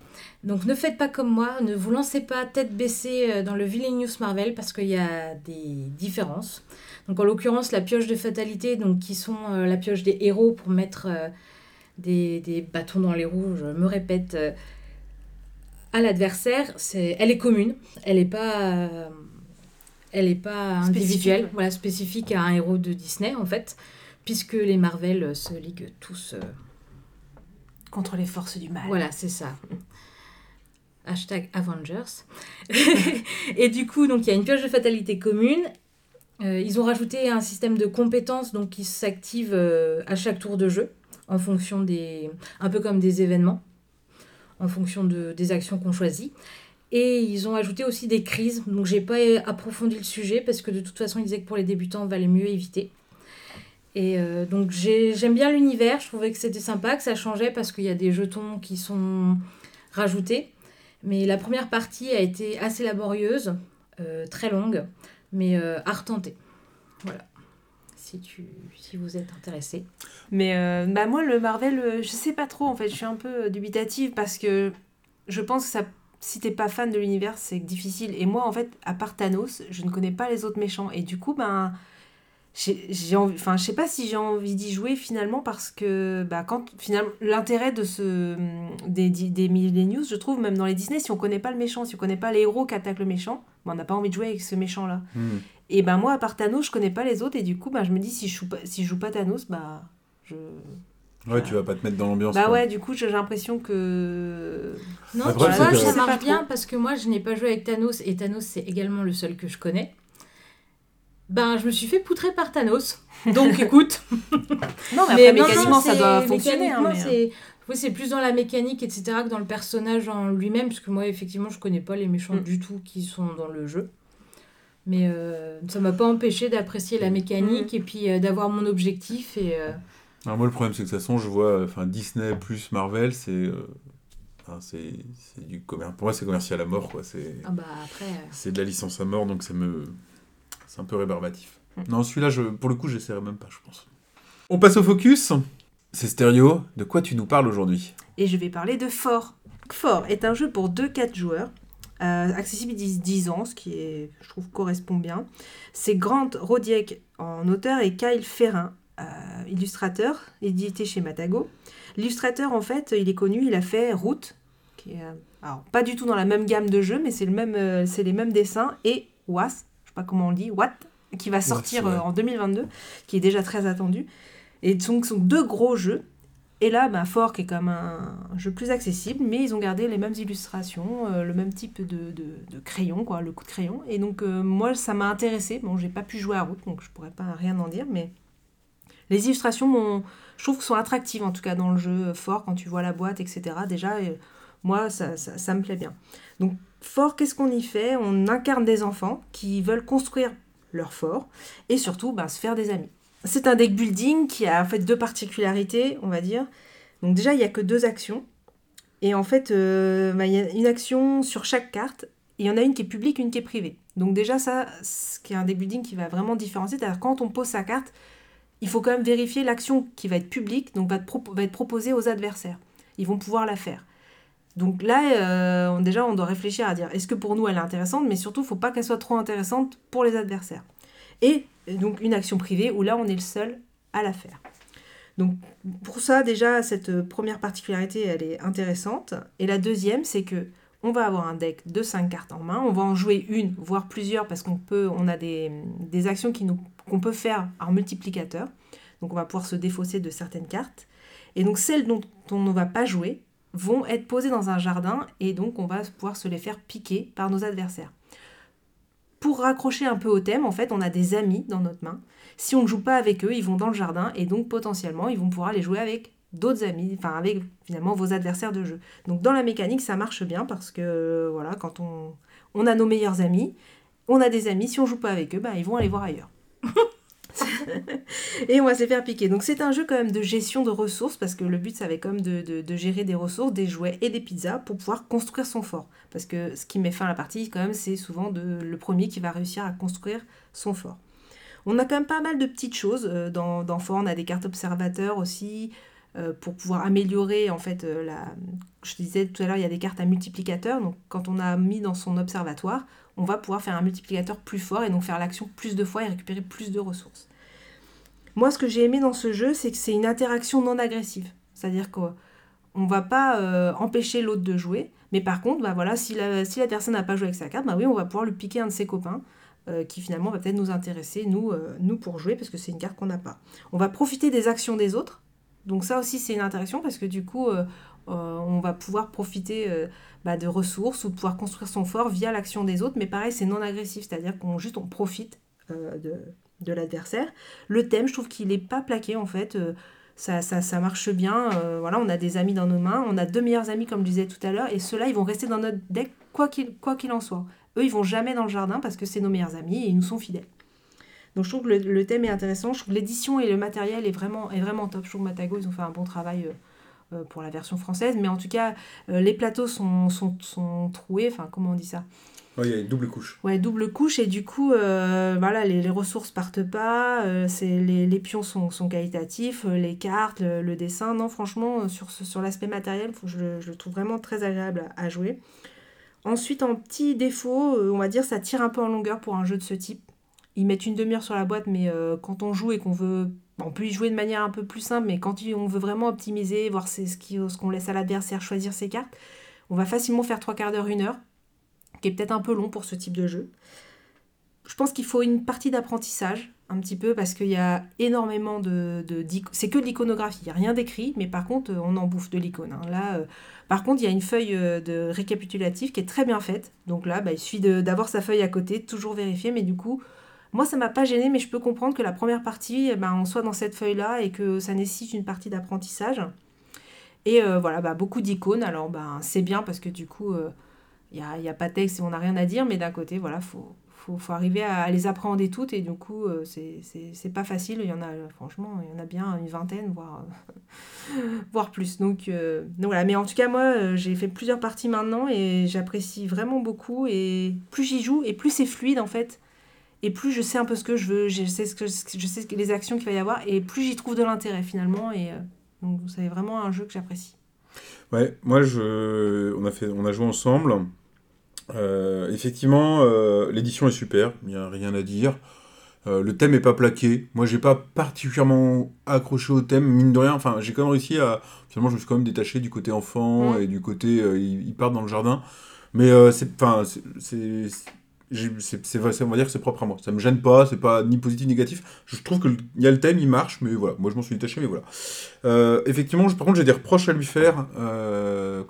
donc ne faites pas comme moi, ne vous lancez pas tête baissée dans le Villainous Marvel parce qu'il y a des différences. Donc en l'occurrence la pioche de fatalité, donc qui sont la pioche des héros pour mettre des, des bâtons dans les roues, je me répète, euh, à l'adversaire, c'est, elle est commune, elle n'est pas, euh, elle est pas Spécifique, individuelle, ouais. voilà, spécifique à un héros de Disney en fait, puisque les Marvel euh, se liguent tous. Contre les forces du mal. voilà, c'est ça. Hashtag Avengers. et du coup, donc il y a une pioche de fatalité commune. Euh, ils ont rajouté un système de compétences donc qui s'active euh, à chaque tour de jeu en fonction des un peu comme des événements en fonction de, des actions qu'on choisit. Et ils ont ajouté aussi des crises. Donc j'ai pas approfondi le sujet parce que de toute façon ils disaient que pour les débutants valait mieux éviter. Et euh, donc j'ai- j'aime bien l'univers. Je trouvais que c'était sympa que ça changeait parce qu'il y a des jetons qui sont rajoutés. Mais la première partie a été assez laborieuse euh, très longue mais euh, à retenter si, tu, si vous êtes intéressé. Mais euh, bah moi, le Marvel, euh, je sais pas trop en fait. Je suis un peu dubitative parce que je pense que ça, si t'es pas fan de l'univers, c'est difficile. Et moi, en fait, à part Thanos, je ne connais pas les autres méchants. Et du coup, ben. J'ai envie, enfin, je sais pas si j'ai envie d'y jouer finalement parce que bah, quand finalement l'intérêt de ce des, des, des Millennials, je trouve même dans les Disney, si on connaît pas le méchant, si on connaît pas les héros qui attaquent le méchant, ben, on n'a pas envie de jouer avec ce méchant là. Hmm. Et ben moi, à part Thanos, je connais pas les autres et du coup, ben, je me dis si je joue pas, si je joue pas Thanos, bah je Ouais, tu vas pas te mettre dans l'ambiance. bah quoi. ouais, du coup, j'ai l'impression que. Non, Après, tu vois, ça marche bien parce que moi, je n'ai pas joué avec Thanos et Thanos, c'est également le seul que je connais. Ben, je me suis fait poutrer par Thanos. Donc, écoute. Non, mais après, non, non, mécaniquement, ça c'est- doit fonctionner. Hein, mais... c'est oui, c'est plus dans la mécanique, etc., que dans le personnage en lui-même, parce que moi, effectivement, je connais pas les méchants Mm. du tout qui sont dans le jeu. Mais euh, ça m'a pas empêché d'apprécier la mécanique Mm. et puis euh, d'avoir mon objectif. Et, euh, Alors moi, le problème, c'est que de toute façon, je vois, enfin, Disney plus Marvel, c'est, euh, enfin, c'est, c'est du commerce. Pour moi, c'est commercial à mort, quoi. C'est, ah bah après. euh, c'est de la licence à mort, donc ça me, c'est un peu rébarbatif. Mm. Non, celui-là, je, pour le coup, j'essaierai même pas, je pense. On passe au focus. C'est stéréo. De quoi tu nous parles aujourd'hui? Et je vais parler de Fort. Fort est un jeu pour 2-4 joueurs, euh, accessible 10, 10 ans, ce qui est, je trouve correspond bien. C'est Grant Rodiek en auteur et Kyle Ferrin, euh, illustrateur, édité chez Matago. L'illustrateur, en fait, il est connu, il a fait Route, qui est, euh, alors, pas du tout dans la même gamme de jeux, mais c'est le même, euh, c'est les mêmes dessins, et Was, pas comment on le dit, What, qui va sortir ouais. euh, en 2022, qui est déjà très attendu. Et donc, ce sont deux gros jeux. Et là, bah, Fort, qui est comme un jeu plus accessible, mais ils ont gardé les mêmes illustrations, euh, le même type de, de, de crayon, quoi, le coup de crayon. Et donc, euh, moi, ça m'a intéressé. Bon, j'ai pas pu jouer à route, donc je pourrais pas rien en dire, mais les illustrations, je trouve, sont attractives, en tout cas, dans le jeu Fort, quand tu vois la boîte, etc. Déjà, euh, moi, ça, ça, ça me plaît bien. Donc, Fort, qu'est-ce qu'on y fait? On incarne des enfants qui veulent construire leur fort et surtout bah, se faire des amis. C'est un deck building qui a en fait deux particularités, on va dire. Donc déjà, il n'y a que deux actions. Et en fait, euh, bah, il y a une action sur chaque carte. Il y en a une qui est publique, une qui est privée. Donc déjà, ça, ce qui est un deck building qui va vraiment différencier. C'est-à-dire quand on pose sa carte, il faut quand même vérifier l'action qui va être publique, donc va être proposée aux adversaires. Ils vont pouvoir la faire. Donc là, euh, déjà, on doit réfléchir à dire est-ce que pour nous elle est intéressante, mais surtout, il ne faut pas qu'elle soit trop intéressante pour les adversaires. Et euh, donc une action privée où là, on est le seul à la faire. Donc pour ça, déjà, cette euh, première particularité, elle est intéressante. Et la deuxième, c'est que on va avoir un deck de 5 cartes en main. On va en jouer une, voire plusieurs, parce qu'on on a des, actions qu'on peut faire en multiplicateur. Donc on va pouvoir se défausser de certaines cartes. Et donc celles dont on ne va pas jouer vont être posées dans un jardin et donc on va pouvoir se les faire piquer par nos adversaires. Pour raccrocher un peu au thème, en fait, on a des amis dans notre main. Si on ne joue pas avec eux, ils vont dans le jardin et donc potentiellement, ils vont pouvoir aller jouer avec d'autres amis, enfin avec finalement vos adversaires de jeu. Donc dans la mécanique, ça marche bien parce que voilà, quand on, on a nos meilleurs amis, on a des amis, si on joue pas avec eux, ben, ils vont aller voir ailleurs. et on va se faire piquer. Donc c'est un jeu quand même de gestion de ressources parce que le but ça quand même de, gérer des ressources, des jouets et des pizzas pour pouvoir construire son fort. Parce que ce qui met fin à la partie quand même c'est souvent le premier qui va réussir à construire son fort. On a quand même pas mal de petites choses euh, dans, dans Fort. On a des cartes observateurs aussi euh, pour pouvoir améliorer en fait euh, la. Je disais tout à l'heure il y a des cartes à multiplicateur. Donc quand on a mis dans son observatoire, on va pouvoir faire un multiplicateur plus fort et donc faire l'action plus de fois et récupérer plus de ressources. Moi, ce que j'ai aimé dans ce jeu, c'est que c'est une interaction non agressive. C'est-à-dire qu'on ne va pas euh, empêcher l'autre de jouer, mais par contre, bah voilà, si la, personne n'a pas joué avec sa carte, bah oui, on va pouvoir lui piquer un de ses copains, euh, qui finalement va peut-être nous intéresser, nous, euh, nous pour jouer, parce que c'est une carte qu'on n'a pas. On va profiter des actions des autres, donc ça aussi c'est une interaction, parce que du coup, on va pouvoir profiter euh, bah, de ressources ou de pouvoir construire son fort via l'action des autres, mais pareil, c'est non agressif, c'est-à-dire qu'on juste on profite euh, de, de l'adversaire. Le thème, je trouve qu'il n'est pas plaqué en fait. euh, ça, ça, ça marche bien. euh, voilà, on a des amis dans nos mains. On a deux meilleurs amis, comme je disais tout à l'heure. Et ceux-là, ils vont rester dans notre deck quoi qu'il quoi qu'il en soit. Eux, ils vont jamais dans le jardin parce que c'est nos meilleurs amis et ils nous sont fidèles. Donc je trouve que le, le thème est intéressant. Je trouve que l'édition et le matériel est vraiment, est vraiment top. Je trouve que Matago, ils ont fait un bon travail euh, euh, pour la version française. Mais en tout cas, euh, les plateaux sont, sont, sont troués. Enfin, comment on dit ça? Ouais, il y a une double couche. Ouais, double couche et du coup, euh, voilà, les, les ressources partent pas, euh, c'est, les, les pions sont, sont qualitatifs, euh, les cartes, le, le dessin. Non, franchement, euh, sur, sur l'aspect matériel, faut- je, le- je le trouve vraiment très agréable à, à jouer. Ensuite, en petit défaut, euh, on va dire, ça tire un peu en longueur pour un jeu de ce type. Ils mettent une demi-heure sur la boîte, mais euh, quand on joue et qu'on veut. On peut y jouer de manière un peu plus simple, mais quand on veut vraiment optimiser, voir ce qu'on laisse à l'adversaire, choisir ses cartes, on va facilement faire trois quarts d'heure, une heure qui est peut-être un peu long pour ce type de jeu. Je pense qu'il faut une partie d'apprentissage, un petit peu, parce qu'il y a énormément de... c'est que de l'iconographie, il n'y a rien d'écrit, mais par contre, euh, on en bouffe de l'icône. hein. Là, euh, par contre, il y a une feuille euh, de récapitulatif qui est très bien faite. Donc là, bah, il suffit d'avoir sa feuille à côté, toujours vérifier, mais du coup... Moi, ça m'a pas gêné, mais je peux comprendre que la première partie, eh ben, on soit dans cette feuille-là et que ça nécessite une partie d'apprentissage. Et euh, voilà, bah, beaucoup d'icônes. Alors, ben, c'est bien parce que du coup, euh, il n'y a, a pas de texte et on n'a rien à dire, mais d'un côté, voilà, faut, faut, faut arriver à les appréhender toutes et du coup, euh, c'est- pas facile. Il y en a, euh, franchement, il y en a bien une vingtaine, voire, euh, voire plus. Donc, euh, donc voilà, mais en tout cas, moi, euh, j'ai fait plusieurs parties maintenant et j'apprécie vraiment beaucoup. Et plus j'y joue et plus c'est fluide en fait. Et plus je sais un peu ce que je veux, je sais, ce que, je sais les actions qu'il va y avoir, et plus j'y trouve de l'intérêt finalement. Et euh, donc, c'est vraiment un jeu que j'apprécie. Ouais, moi, je... on, a fait... on a joué ensemble. Euh, effectivement, euh, l'édition est super, il n'y a rien à dire. Le thème est pas plaqué. Moi, j'ai pas particulièrement accroché au thème, mine de rien. Enfin, j'ai quand même réussi à. Finalement, je me suis quand même détaché du côté enfant et du côté. ils, partent dans le jardin. Mais c'est. Enfin, c'est- c'est. on va dire que c'est propre à moi. Ça me gêne pas, c'est pas ni positif ni négatif. Je trouve que il y a le thème, il marche, mais voilà. Moi, je m'en suis détaché, mais voilà. Euh, effectivement, par contre, j'ai des reproches à lui faire. Euh,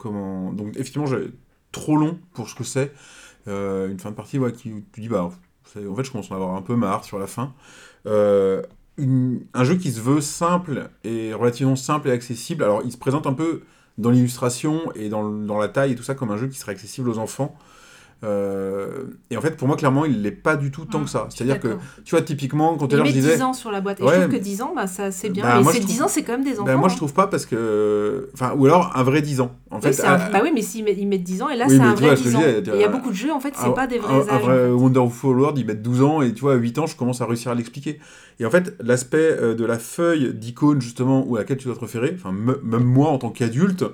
Donc, effectivement, trop long pour ce que c'est. Euh, une fin de partie, ouais, qui tu dis, bah, en fait, je commence à en avoir un peu marre sur la fin. Un jeu qui se veut simple et relativement simple et accessible. Alors, il se présente un peu dans l'illustration et dans, dans la taille et tout ça comme un jeu qui serait accessible aux enfants. Euh, et en fait, pour moi, clairement, il l'est pas du tout tant Mm, que ça. je C'est-à-dire que, tu vois, typiquement, quand met je disais. 10 ans sur la boîte. Et Ouais, je trouve mais- que 10 ans, bah, ça, c'est bien. Bah, je 10 trouve- ans, c'est quand même des enfants. Ben, moi, je hein. trouve pas parce que. Enfin, ou alors un vrai 10 ans. En Oui, fait, un- à- bah oui, mais s'ils mettent, ils mettent 10 ans, et là, Oui, c'est mais un tu vrai vois, ce que 10 je ans. tu il y a vois, beaucoup de jeux, en fait, c'est pas des vrais un, âges. un vrai. Wonderful World, ils mettent 12 ans, et tu vois, à 8 ans, je commence à réussir à l'expliquer. Et en fait, l'aspect euh, de la feuille d'icône, justement, ou à laquelle tu dois te référer, enfin, même moi, en tant qu'adulte,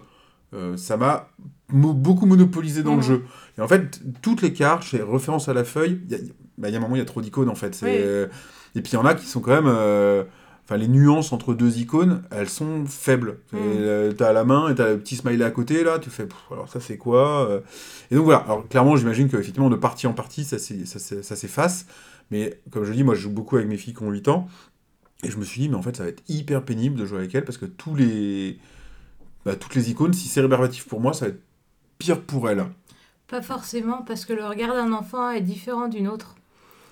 euh, ça m'a beaucoup monopolisé dans le Mhm. jeu. Et en fait, toutes les cartes, j'ai référence à la feuille, il y, a- bah, il y a un moment, il y a trop d'icônes, en fait. Oui. euh, Et puis, il y en a qui sont quand même... euh, Enfin, les nuances entre deux icônes, elles sont faibles. Et, euh, T'as la main et t'as le petit smiley à côté, là, tu fais, Pff, alors ça c'est quoi euh Et donc voilà, alors clairement, j'imagine qu'effectivement, de partie en partie, ça s'efface. Mais comme je dis, moi je joue beaucoup avec mes filles qui ont 8 ans. Et je me suis dit, mais en fait, ça va être hyper pénible de jouer avec elles parce que tous les... bah, toutes les icônes, si c'est rébarbatif pour moi, ça va être pire pour elles. Pas forcément, parce que le regard d'un enfant est différent d'une autre.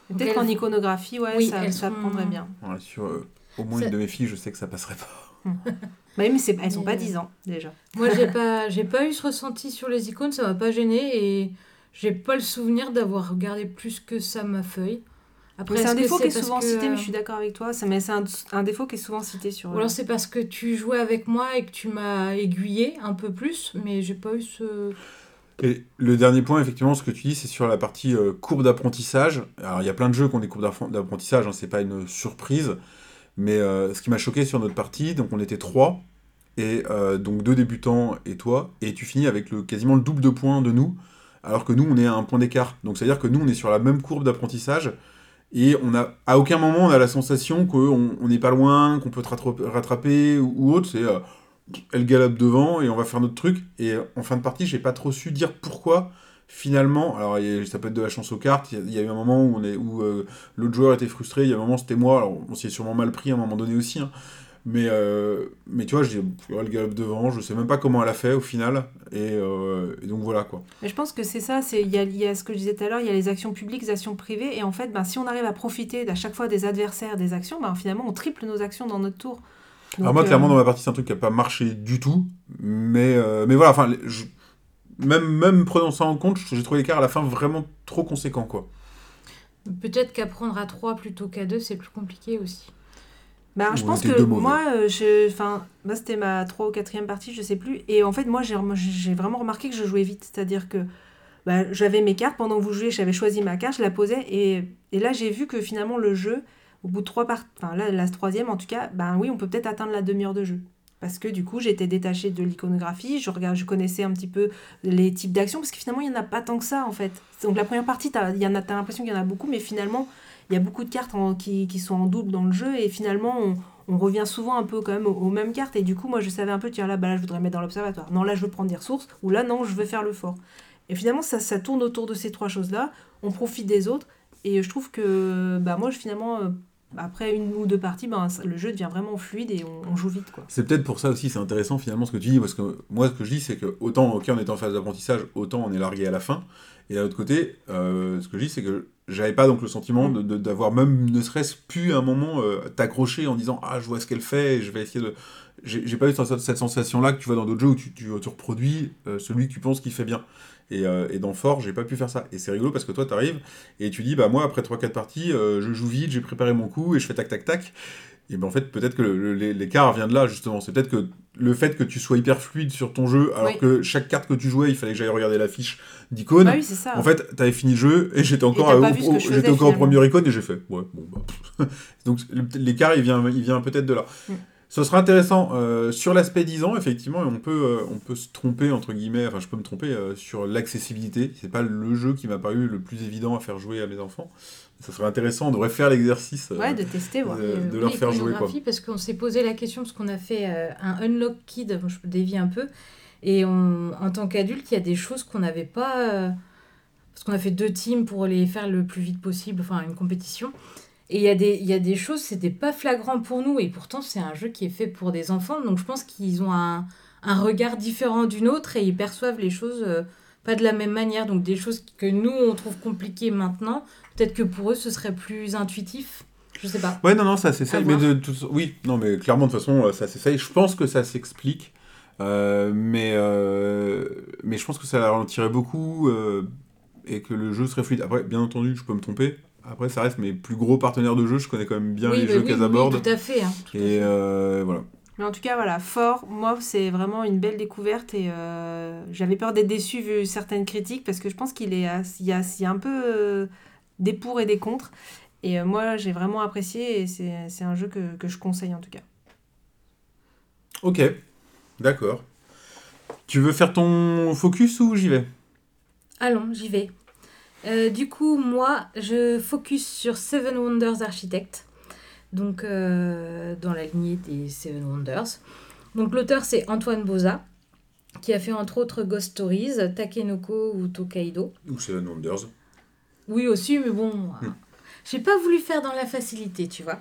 Peut-être qu'en iconographie, ouais, Oui, ça, elles ça sont- prendrait bien. Ouais, sur euh, au moins Ça- une de mes filles, je sais que ça passerait pas. Bah oui, mais c'est- elles sont Mais, pas euh, 10 ans, déjà. Moi, j'ai pas, j'ai pas eu ce ressenti sur les icônes, ça m'a pas gêné et j'ai pas le souvenir d'avoir regardé plus que ça ma feuille. Après, c'est un défaut qui est souvent que, cité, mais euh, je suis d'accord avec toi. Ça, mais c'est un, un défaut qui est souvent cité sur. Ou alors c'est parce que tu jouais avec moi et que tu m'as aiguillé un peu plus, mais j'ai pas eu ce. Et le dernier point, effectivement, ce que tu dis, c'est sur la partie euh, courbe d'apprentissage. Alors, il y a plein de jeux qui ont des courbes d'appren- d'apprentissage, hein, c'est pas une surprise. Mais euh, ce qui m'a choqué sur notre partie, donc on était trois, et euh, donc deux débutants et toi, et tu finis avec le, quasiment le double de points de nous, alors que nous, on est à un point d'écart. Donc, c'est-à-dire que nous, on est sur la même courbe d'apprentissage, et on a, à aucun moment, on a la sensation qu'on on n'est pas loin, qu'on peut te rattraper, ou, ou autre. C'est. euh, elle galope devant et on va faire notre truc. Et en fin de partie, j'ai pas trop su dire pourquoi. Finalement, alors ça peut être de la chance aux cartes. Il y a- eu un moment où, on euh, l'autre joueur était frustré. Il y a un moment, c'était moi. Alors on s'y est sûrement mal pris à un moment donné aussi. hein. Mais, euh, mais tu vois, je dis, pff, elle galope devant. Je sais même pas comment elle a fait au final. Et, euh, et donc voilà quoi. Mais je pense que c'est ça, c'est il y a, il y a ce que je disais tout à l'heure, il y a les actions publiques, les actions privées, et en fait, ben, si on arrive à profiter à chaque fois des adversaires, des actions, ben, finalement, on triple nos actions dans notre tour. alors moi, euh, clairement, dans ma partie, c'est un truc qui a pas marché du tout. Mais, euh, mais voilà, enfin, je- même, même prenant ça en compte, j'ai trouvé l'écart à la fin vraiment trop conséquent quoi. Peut-être qu'apprendre à 3 plutôt qu'à 2, c'est plus compliqué aussi. Ben, je pense que moi, euh, je, enfin, moi c'était ma 3 ou 4 partie, je sais plus. Et en fait, moi, j'ai vraiment remarqué que je jouais vite. C'est-à-dire que bah, j'avais mes cartes, pendant que vous jouiez, j'avais choisi ma carte, je la posais, et, et là j'ai vu que finalement le jeu, au bout de trois parties, enfin là, la troisième en tout cas, ben oui, on peut peut-être atteindre la demi-heure de jeu. Parce que du coup, j'étais détachée de l'iconographie, je, je connaissais un petit peu les types d'actions, parce que finalement, il n'y en a pas tant que ça en fait. Donc la première partie, tu as, as l'impression qu'il y en a beaucoup, mais finalement, il y a beaucoup de cartes qui, sont en double dans le jeu, et finalement, on, revient souvent un peu quand même aux, mêmes cartes. Et du coup, moi, je savais un peu, tiens là, bah là, je voudrais mettre dans l'observatoire. Non, là, je veux prendre des ressources, ou là, non, je veux faire le fort. Et finalement, ça, ça tourne autour de ces trois choses-là, on profite des autres, et je trouve que bah, moi, je, finalement, euh, après une ou deux parties, ben, le jeu devient vraiment fluide et on, on joue vite. quoi. C'est peut-être pour ça aussi, c'est intéressant finalement ce que tu dis, parce que moi ce que je dis c'est que autant ok on est en phase d'apprentissage, autant on est largué à la fin, et d'un autre côté, euh, ce que je dis c'est que j'avais pas donc le sentiment de- de- d'avoir même ne serait-ce pu un moment euh, t'accrocher en disant ah je vois ce qu'elle fait, et je vais essayer de... J'ai pas eu cette, cette sensation-là que tu vois dans d'autres jeux où tu, tu, tu reproduis euh, celui que tu penses qui fait bien. Et, euh, et dans Fort, j'ai pas pu faire ça. Et c'est rigolo parce que toi, t'arrives et tu dis, bah moi, après 3-4 parties, euh, je joue vite, j'ai préparé mon coup et je fais tac tac tac. Et ben en fait, peut-être que l'écart vient de là, justement. C'est peut-être que le fait que tu sois hyper fluide sur ton jeu, alors Oui. que chaque carte que tu jouais, il fallait que j'aille regarder la fiche d'icône. Ah oui, c'est ça. En fait, t'avais fini le jeu et j'étais encore, à- au- j'étais encore au premier icône et j'ai fait, ouais, bon, bah. Donc l'écart, il vient, il vient peut-être de là. Mm. Ce sera intéressant. euh, sur l'aspect 10 ans, effectivement, on peut, euh, on peut se tromper, entre guillemets, enfin, je peux me tromper euh, sur l'accessibilité. C'est pas le jeu qui m'a paru le plus évident à faire jouer à mes enfants. Ça serait intéressant, on devrait faire l'exercice. euh, Ouais, de tester, voir. euh, de oui, leur faire jouer, quoi. Parce qu'on s'est posé la question, parce qu'on a fait euh, un Unlock Kid, bon, je dévie un peu, et on, en tant qu'adulte, il y a des choses qu'on n'avait pas. euh, parce qu'on a fait deux teams pour les faire le plus vite possible, enfin une compétition. Et il y, a des- y a des choses, c'était pas flagrant pour nous, et pourtant c'est un jeu qui est fait pour des enfants, donc je pense qu'ils ont un, un regard différent d'une autre et ils perçoivent les choses euh, pas de la même manière. Donc des choses que nous on trouve compliquées maintenant, peut-être que pour eux ce serait plus intuitif. Je sais pas. Ouais, non, non, ça s'essaye. Mais de, toute- oui, non, mais clairement, de toute façon, euh, ça s'essaye. Je pense que ça s'explique. Euh, mais, euh, mais je pense que ça ralentirait beaucoup euh, et que le jeu serait fluide. Après, bien entendu, je peux me tromper. Après, ça reste mes plus gros partenaires de jeu. Je connais quand même bien les bah jeux oui, qu'elles oui, abordent. tout à fait. hein, tout à et fait. euh, voilà. Mais en tout cas, voilà, fort, moi, c'est vraiment une belle découverte et euh, j'avais peur d'être déçue vu certaines critiques parce que je pense qu'il est, il y a, il y a un peu euh, des pour et des contre. Et euh, moi, j'ai vraiment apprécié et c'est c'est un jeu que, que je conseille en tout cas. Ok, d'accord. Tu veux faire ton focus ou j'y vais? Allons, j'y vais. Euh, du coup, moi, je focus sur Seven Wonders Architect, donc euh, dans la lignée des Seven Wonders. Donc l'auteur c'est Antoine Boza, qui a fait entre autres Ghost Stories, Takenoko ou Tokaido. Ou Seven Wonders. Oui aussi, mais bon, Hmm. j'ai pas voulu faire dans la facilité, tu vois.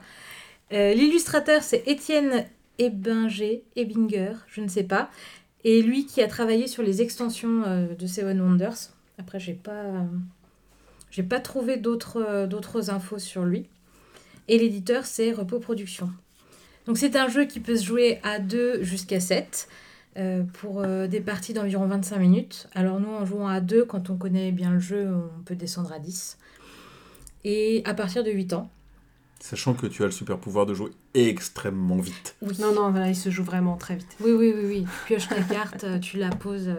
Euh, L'illustrateur c'est Étienne Ebinger, Ebinger, je ne sais pas, et lui qui a travaillé sur les extensions euh, de Seven Wonders. Après, j'ai pas, j'ai pas trouvé d'autres euh, d'autres infos sur lui. Et l'éditeur c'est Repos Productions. Donc c'est un jeu qui peut se jouer à 2 jusqu'à 7 euh, pour euh, des parties d'environ 25 minutes. Alors nous en jouant à 2, quand on connaît bien le jeu, on peut descendre à 10. Et à partir de 8 ans. Sachant que tu as le super pouvoir de jouer extrêmement vite. Oui. Non, non, voilà, il se joue vraiment très vite. Oui, oui, oui, oui. Tu pioches ta carte, tu la poses. euh.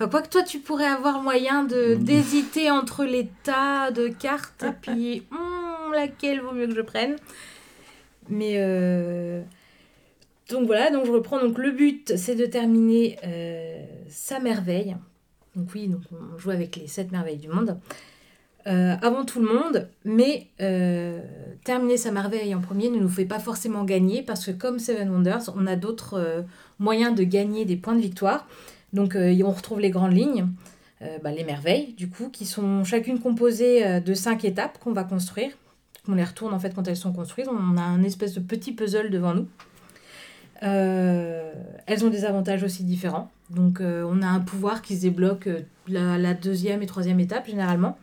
Enfin, quoi que toi, tu pourrais avoir moyen de Mm. d'hésiter entre les tas de cartes et puis hmm, laquelle vaut mieux que je prenne. Mais euh, donc voilà, donc je reprends. Donc le but, c'est de terminer euh, sa merveille. Donc oui, donc on joue avec les sept merveilles du monde. Euh, avant tout le monde, mais euh, terminer sa merveille en premier ne nous fait pas forcément gagner parce que comme Seven Wonders, on a d'autres moyens de gagner des points de victoire. Donc euh, on retrouve les grandes lignes, euh, bah, les merveilles du coup, qui sont chacune composées euh, de cinq étapes qu'on va construire. On les retourne en fait quand elles sont construites. On a un espèce de petit puzzle devant nous. Elles ont des avantages aussi différents. Donc on a un pouvoir qui se débloque la, deuxième et troisième étape généralement.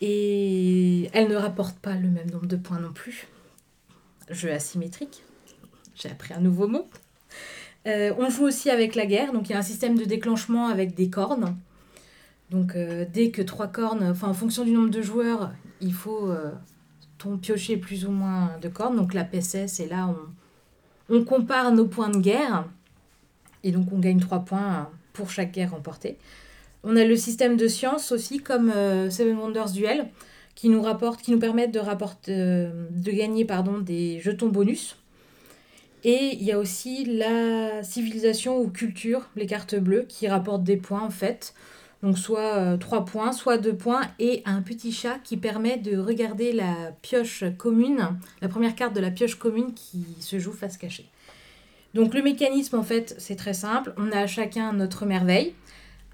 Et elles ne rapportent pas le même nombre de points non plus. Jeu asymétrique. J'ai appris un nouveau mot. Euh, on joue aussi avec la guerre, donc il y a un système de déclenchement avec des cornes. Donc euh, dès que trois cornes, enfin en fonction du nombre de joueurs, il faut euh, piocher plus ou moins de cornes. Donc la PSS, et là on, on compare nos points de guerre. Et donc on gagne trois points pour chaque guerre remportée. On a le système de science aussi, comme Seven Wonders Duel, qui nous, rapporte, qui nous permettent de, gagner des jetons bonus. Et il y a aussi la civilisation ou culture, les cartes bleues, qui rapportent des points en fait. Donc soit 3 points, soit 2 points, et un petit chat qui permet de regarder la pioche commune, la première carte de la pioche commune qui se joue face cachée. Donc le mécanisme en fait c'est très simple, on a chacun notre merveille,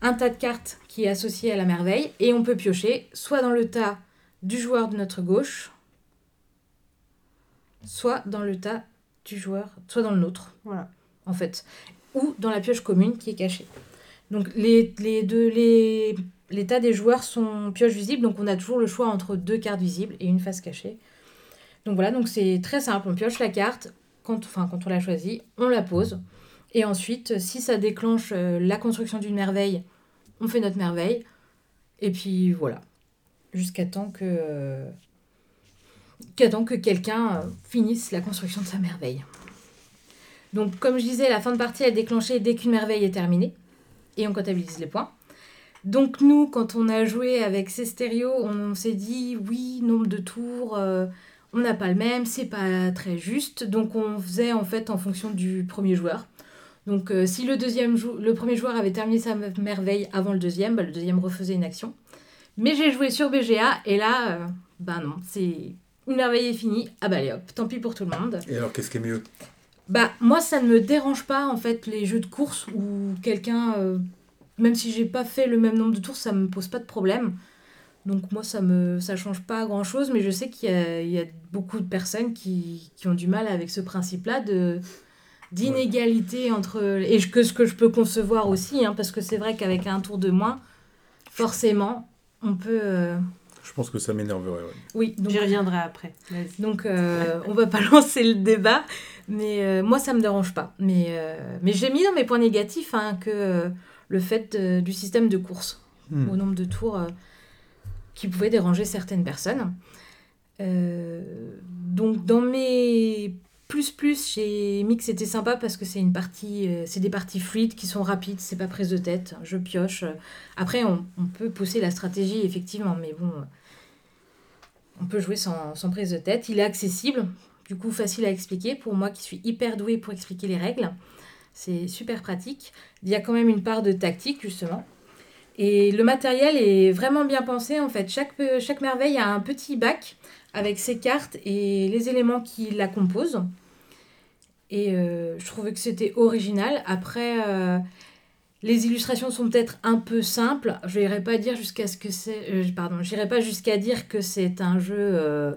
un tas de cartes qui est associé à la merveille, et on peut piocher soit dans le tas du joueur de notre gauche, soit dans le tas du joueur, soit dans le nôtre, Voilà. en fait, ou dans la pioche commune qui est cachée. Donc les, les deux, les, les tas des joueurs sont pioches visibles, donc on a toujours le choix entre deux cartes visibles et une face cachée. Donc voilà, donc c'est très simple, on pioche la carte, quand, enfin, quand on l'a choisie, on la pose, et ensuite, si ça déclenche euh, la construction d'une merveille, on fait notre merveille, et puis voilà, jusqu'à temps que, temps que quelqu'un euh, finisse la construction de sa merveille. Donc, comme je disais, la fin de partie est déclenchée dès qu'une merveille est terminée. Et on comptabilise les points. Donc, nous, quand on a joué avec ces stéréos, on, s'est dit oui, nombre de tours, euh, on n'a pas le même, c'est pas très juste. Donc, on faisait en fait en fonction du premier joueur. Donc, euh, si le, deuxième le premier joueur avait terminé sa me- merveille avant le deuxième, bah, le deuxième refaisait une action. Mais j'ai joué sur BGA et là, euh, bah non, c'est une merveille est finie. Ah bah allez hop, tant pis pour tout le monde. Et alors, qu'est-ce qui est mieux? Bah, moi, ça ne me dérange pas, en fait, les jeux de course où quelqu'un, euh, même si j'ai pas fait le même nombre de tours, ça me pose pas de problème. Donc, moi, ça me ça change pas grand chose, mais je sais qu'il y a, il y a beaucoup de personnes qui, qui ont du mal avec ce principe-là de d'inégalité entre. Et que ce que je peux concevoir aussi, hein, parce que c'est vrai qu'avec un tour de moins, forcément, on peut. euh, Je pense que ça m'énerverait. ouais. Oui, donc J'y reviendrai après. Donc, euh, on va pas lancer le débat, mais euh, moi, ça me dérange pas. Mais, euh, mais j'ai mis dans mes points négatifs hein, que euh, le fait du système de course, Hmm. au nombre de tours, euh, qui pouvait déranger certaines personnes. Euh, donc, dans mes plus-plus, j'ai mis que c'était sympa parce que c'est une partie, euh, c'est des parties fluides qui sont rapides, c'est pas prise de tête, je pioche. Après, on, peut pousser la stratégie, effectivement, mais bon, euh, on peut jouer sans, prise de tête. Il est accessible, du coup facile à expliquer. Pour moi qui suis hyper douée pour expliquer les règles, c'est super pratique. Il y a quand même une part de tactique, justement. Et le matériel est vraiment bien pensé, en fait. Chaque, chaque merveille a un petit bac avec ses cartes et les éléments qui la composent. Et euh, je trouvais que c'était original. Après, euh, les illustrations sont peut-être un peu simples. Je n'irai pas dire jusqu'à ce que c'est. euh, pardon, pas jusqu'à dire que c'est un jeu euh,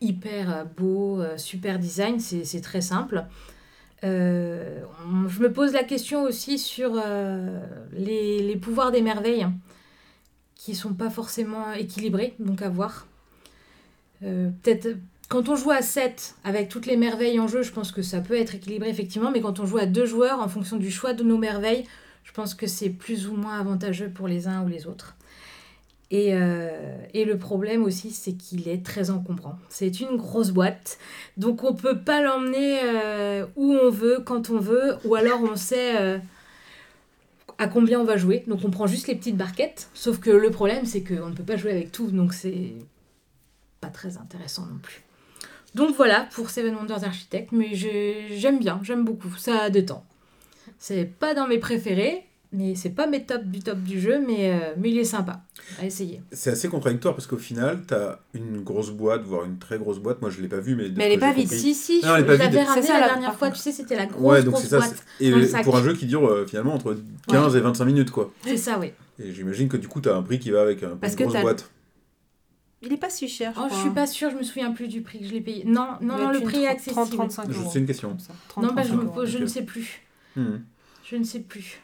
hyper beau, super design. C'est très simple. Je me pose la question aussi sur les, les pouvoirs des merveilles qui sont pas forcément équilibrés, donc à voir. Euh, Peut-être quand on joue à 7 avec toutes les merveilles en jeu, je pense que ça peut être équilibré effectivement, mais quand on joue à deux joueurs en fonction du choix de nos merveilles, je pense que c'est plus ou moins avantageux pour les uns ou les autres. Et, euh, et le problème aussi, c'est qu'il est très encombrant. C'est une grosse boîte, donc on peut pas l'emmener euh, où on veut, quand on veut, ou alors on sait euh, à combien on va jouer. Donc on prend juste les petites barquettes, sauf que le problème, c'est qu'on ne peut pas jouer avec tout, donc c'est pas très intéressant non plus. Donc voilà pour Seven Wonders Architect, mais je- j'aime bien, j'aime beaucoup, ça détend. C'est pas dans mes préférés, mais c'est pas mes tops du top du jeu, mais, euh, mais il est sympa à essayer. C'est assez contradictoire parce qu'au final, t'as une grosse boîte, voire une très grosse boîte. Moi, je l'ai pas vue, mais. Mais elle est pas vide. compris- Si, si, Non, je l'avais vide. ramené C'est ça, la dernière fois, contre. tu sais, c'était la grosse, Ouais, donc grosse c'est ça. boîte. Et dans le sac. pour un jeu qui dure euh, finalement entre 15 et 25 minutes, quoi. C'est ça, oui. Et j'imagine que du coup, t'as un prix qui va avec un Parce une grosse boîte. Il est pas si cher. Oh, je crois. suis pas sûre, je me souviens plus du prix que je l'ai payé. Non, non, non, le prix est 30, accessible. 35 Je- euros. C'est une question. Non, bah, je, 30, me 35 pose, je ok. ne sais plus. Je ne sais plus.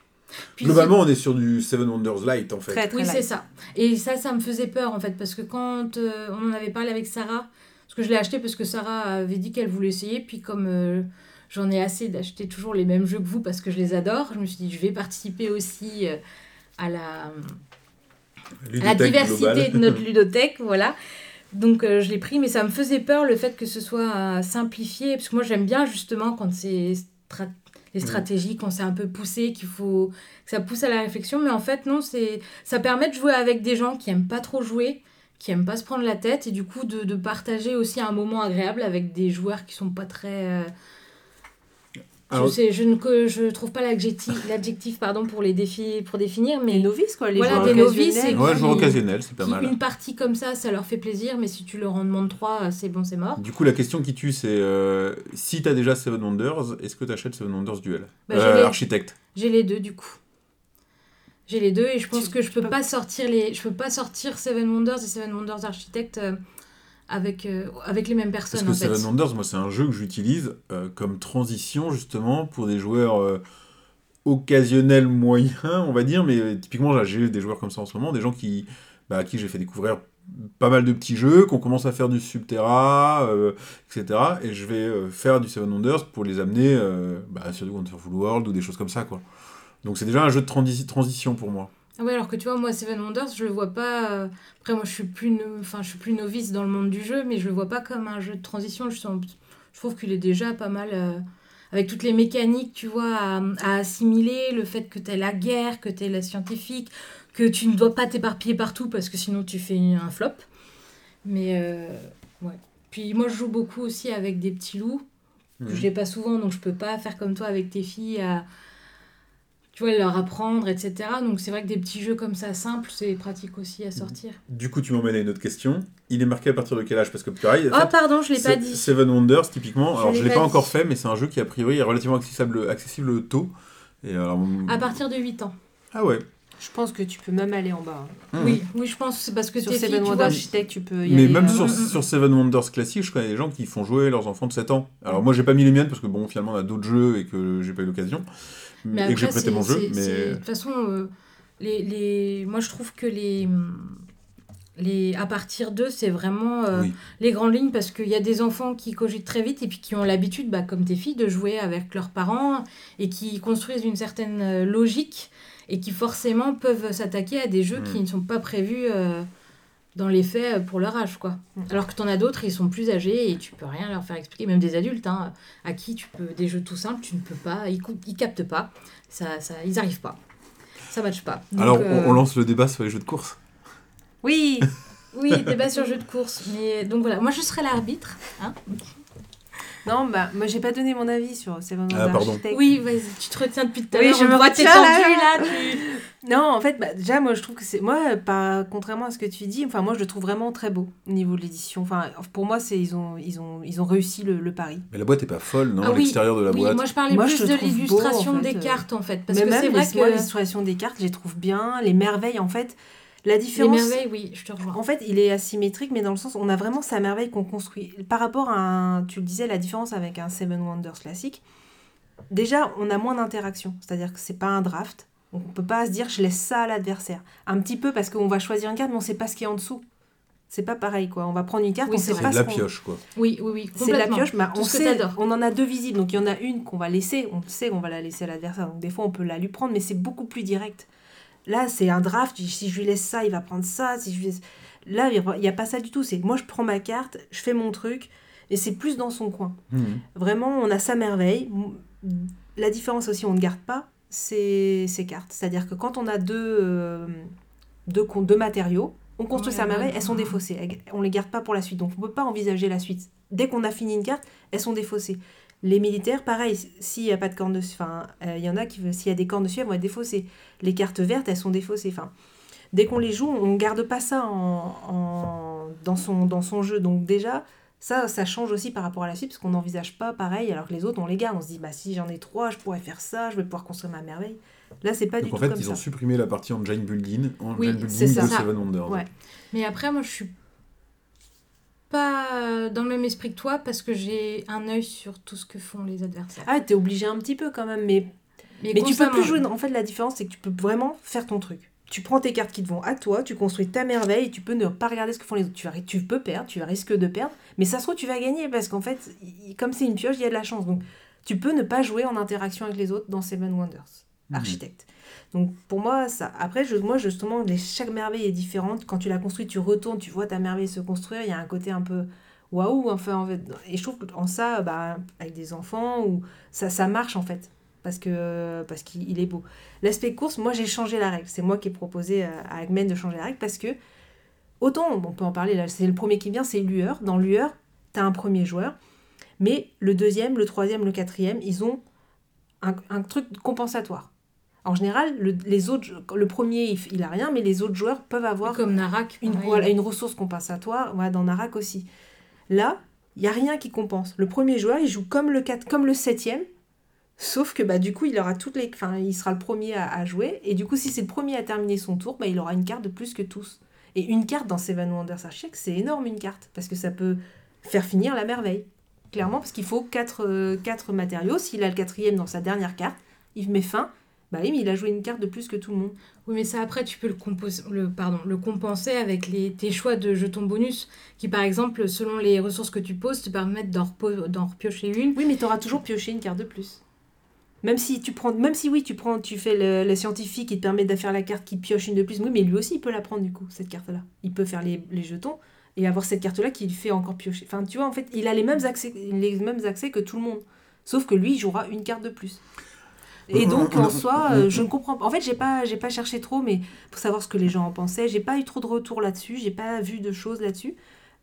Puis Globalement, on est sur du Seven Wonders Light en fait. Très, très Oui, c'est ça. Et ça, ça me faisait peur en fait, parce que quand euh, on en avait parlé avec Sarah, parce que je l'ai acheté parce que Sarah avait dit qu'elle voulait essayer, puis comme euh, j'en ai assez d'acheter toujours les mêmes jeux que vous parce que je les adore, je me suis dit je vais participer aussi euh, à la, la diversité globale. de notre ludothèque, voilà. Donc euh, je l'ai pris, mais ça me faisait peur le fait que ce soit euh, simplifié, parce que moi j'aime bien justement quand c'est les stratégies, quand c'est un peu poussé, qu'il faut que ça pousse à la réflexion. Mais en fait, non, c'est ça permet de jouer avec des gens qui aiment pas trop jouer, qui aiment pas se prendre la tête, et du coup de, de partager aussi un moment agréable avec des joueurs qui sont pas très. euh, Alors- je, sais, je ne que- je trouve pas l'adjectif, l'adjectif pardon pour les défis pour définir, mais Les novices, quoi. Les Voilà, joueurs des novices, Ouais, qui- joueur occasionnel, c'est pas qui, mal. une partie comme ça, ça leur fait plaisir, mais si tu leur en demandes trois, c'est bon, c'est mort. Du coup, la question qui tue, c'est euh, si t'as déjà Seven Wonders, est-ce que t'achètes Seven Wonders Duel Bah, j'ai Euh, les- Architecte. J'ai les deux du coup. J'ai les deux et je pense Tu- que je tu peux peux- pas sortir les je peux pas sortir Seven Wonders et Seven Wonders Architect euh, avec euh, avec les mêmes Parce personnes que en fait. Seven Wonders, moi, c'est un jeu que j'utilise euh, comme transition, justement, pour des joueurs euh, occasionnels moyens, on va dire. Mais typiquement, j'ai des joueurs comme ça en ce moment, des gens qui, bah, à qui j'ai fait découvrir pas mal de petits jeux, qu'on commence à faire du Subterra, etc. Et je vais faire du Seven Wonders pour les amener bah, sur du Wonderful World ou des choses comme ça, quoi. Donc c'est déjà un jeu de transi- transition pour moi. Ah ouais, alors que tu vois moi Seven Wonders, je le vois pas euh, après moi je suis plus no- enfin je suis plus novice dans le monde du jeu mais je le vois pas comme un jeu de transition, je, sens- je trouve qu'il est déjà pas mal euh, avec toutes les mécaniques, tu vois, à, à assimiler, le fait que tu la guerre, que tu la scientifique, que tu ne dois pas t'éparpiller partout parce que sinon tu fais un flop. Mais euh, ouais. Puis moi je joue beaucoup aussi avec des petits loups. Mhm. Je l'ai pas souvent donc je peux pas faire comme toi avec tes filles à tu vois leur apprendre etc. Donc c'est vrai que des petits jeux comme ça simples c'est pratique aussi à sortir. Du coup, tu m'emmènes à une autre question. Il est marqué à partir de quel âge? Parce que pareil, Ah fait, pardon je l'ai pas dit. Seven Wonders, typiquement, Je alors je l'ai pas encore fait, mais c'est un jeu qui a priori est relativement accessible, accessible tôt. Et alors, À partir de 8 ans. Ah ouais. Je pense que tu peux même aller en bas. hein. Mhm. Oui, oui, je pense que c'est parce que Sur filles, Seven tu Wonders vois, Architect, tu peux y Mais aller. même euh, sur, mm, mm. sur Seven Wonders classique, je connais des gens qui font jouer leurs enfants de 7 ans. Alors moi, j'ai pas mis les miennes parce que bon, finalement, on a d'autres jeux et que j'ai pas eu l'occasion. Mais Et que j'ai après, prêté mon jeu. Mais De toute façon, euh, les, les... moi je trouve que les. Les, à partir d'eux, c'est vraiment euh, oui. les grandes lignes parce qu'il y a des enfants qui cogitent très vite et puis qui ont l'habitude, bah, comme tes filles, de jouer avec leurs parents et qui construisent une certaine euh, logique et qui forcément peuvent s'attaquer à des jeux Mm. qui ne sont pas prévus euh, dans les faits euh, pour leur âge. quoi. Mm. Alors que tu en as d'autres, ils sont plus âgés et tu peux rien leur faire expliquer, même des adultes, hein, à qui tu peux des jeux tout simples, tu ne peux pas, ils, cou- ils captent pas, ça, ça, ils arrivent pas. Ça matche pas. Donc, Alors, euh, on, lance le débat sur les jeux de course. Oui, Oui, débat sur jeu de course. Mais donc voilà, moi je serai l'arbitre. hein. Non, bah, moi j'ai pas donné mon avis sur Seven Ah, Wonders pardon. Architect. Oui, vas-y, tu te retiens depuis tout à Oui, l'heure. je on me retiens, là, tu- Non, en fait, bah, déjà, moi je trouve que c'est. Moi, pas... contrairement à ce que tu dis, enfin, moi je le trouve vraiment très beau au niveau de l'édition. Enfin, pour moi, c'est ils ont, ils ont, ils ont réussi le, le pari. Mais la boîte est pas folle, non Ah oui, L'extérieur de la oui, boîte. moi je parlais Moi, plus je de l'illustration en fait, des euh. cartes en fait. Parce Mais que c'est vrai les- moi, que. l'illustration des cartes, je les trouve bien. Les merveilles, en fait, la Les différence. merveilles, oui, je te rejoins. En fait, il est asymétrique, mais dans le sens, on a vraiment sa merveille qu'on construit. Par rapport à un, tu le disais, la différence avec un Seven Wonders classique, déjà, on a moins d'interaction. C'est-à-dire que c'est pas un draft. On peut pas se dire, je laisse ça à l'adversaire. Un petit peu parce qu'on va choisir une carte, mais on sait pas ce qu'il y a en dessous. C'est pas pareil, quoi. On va prendre une carte, Oui, on c'est sait pas de ce la qu'on- pioche, quoi. Oui, oui, oui. C'est de la complètement. pioche, mais Tout on ce que sait, t'adores. on en a deux visibles. Donc il y en a une qu'on va laisser, on sait qu'on va la laisser à l'adversaire. Donc des fois on peut la lui prendre, mais c'est beaucoup plus direct. Là c'est un draft, si je lui laisse ça, il va prendre ça. Si je lui laisse... Là il n'y a pas ça du tout. C'est moi je prends ma carte, je fais mon truc, et c'est plus dans son coin. Mhm. Vraiment on a sa merveille. La différence aussi, on ne garde pas ces, ces cartes. C'est-à-dire que quand on a deux, euh, deux, deux matériaux, on construit Ouais, sa merveille, ouais. elles sont défaussées. Elles- On les garde pas pour la suite. Donc on ne peut pas envisager la suite. Dès qu'on a fini une carte, elles sont défaussées. Les militaires, pareil, s'il n'y a pas de cornes dessus, enfin, euh, il y en a qui, s'il y a des cornes dessus, elles vont être défaussées. Les cartes vertes, elles sont défaussées. Enfin, dès qu'on les joue, on ne garde pas ça en, en- dans, son, dans son jeu. Donc déjà, ça, ça change aussi par rapport à la suite, parce qu'on n'envisage pas pareil, alors que les autres, on les garde. On se dit, bah si j'en ai trois, je pourrais faire ça, je vais pouvoir construire ma merveille. Là, c'est pas du Donc en tout fait, comme ils ça. ont supprimé la partie engine building, engine Oui, building c'est de ça. Seven Wonders. Ouais. Mais après, moi, je suis pas euh, dans le même esprit que toi parce que j'ai un œil sur tout ce que font les adversaires. Ah, t'es obligé un petit peu quand même, mais Mais tu peux plus jouer. En fait, la différence, c'est que tu peux vraiment faire ton truc. Tu prends tes cartes qui te vont à toi, tu construis ta merveille, et tu peux ne pas regarder ce que font les autres. Tu, vas- tu peux perdre, tu risques de perdre, mais ça se trouve, tu vas gagner parce qu'en fait, comme c'est une pioche, il y a de la chance. Donc, tu peux ne pas jouer en interaction avec les autres dans Seven Wonders, Mhm. architecte. Donc, pour moi, ça. Après, je, moi, justement, les- chaque merveille est différente. Quand tu la construis, tu retournes, tu vois ta merveille se construire. Il y a un côté un peu waouh, enfin, en fait. Et je trouve qu'en ça, bah, avec des enfants, ou ça, marche en fait. parce que parce qu'il il est beau. L'aspect course, moi j'ai changé la règle. C'est moi qui ai proposé à, à Agmen de changer la règle parce que autant on peut en parler là, c'est le premier qui vient, c'est Lueur. Dans Lueur, tu as un premier joueur, mais le deuxième, le troisième, le quatrième, ils ont un truc compensatoire. En général, le, les autres, le premier, il, il a rien, mais les autres joueurs peuvent avoir Comme Narak. une, voilà, une ressource compensatoire, voilà, dans Narak aussi. Là, il n'y a rien qui compense. Le premier joueur, il joue comme le, 4, comme le septième, sauf que bah, du coup, il aura toutes les, enfin, il sera le premier à, à jouer, et du coup, si c'est le premier à terminer son tour, bah, il aura une carte de plus que tous. Et une carte dans Seven Wonders Architect, c'est énorme une carte, parce que ça peut faire finir la merveille. Clairement, parce qu'il faut 4 quatre matériaux. S'il a le quatrième dans sa dernière carte, il met fin. Bah oui, mais il a joué une carte de plus que tout le monde. Oui, mais ça après, tu peux le, compos- le, pardon, le compenser avec les, tes choix de jetons bonus, qui par exemple, selon les ressources que tu poses, te permettent d'en repo- d'en repiocher une. Oui, mais tu auras toujours pioché une carte de plus. Même si tu prends, même si oui, tu prends, tu fais le, le scientifique qui te permet de faire la carte qui pioche une de plus. Oui, mais lui aussi, il peut la prendre du coup cette carte-là. Il peut faire les, les jetons et avoir cette carte-là qui lui fait encore piocher. Enfin, tu vois, en fait, il a les mêmes accès, les mêmes accès que tout le monde. Sauf que lui, il jouera une carte de plus. Et On- donc, on- en soi, euh, je ne comprends pas. En fait, j'ai pas, j'ai pas cherché trop, mais pour savoir ce que les gens en pensaient, j'ai pas eu trop de retours là-dessus, j'ai pas vu de choses là-dessus.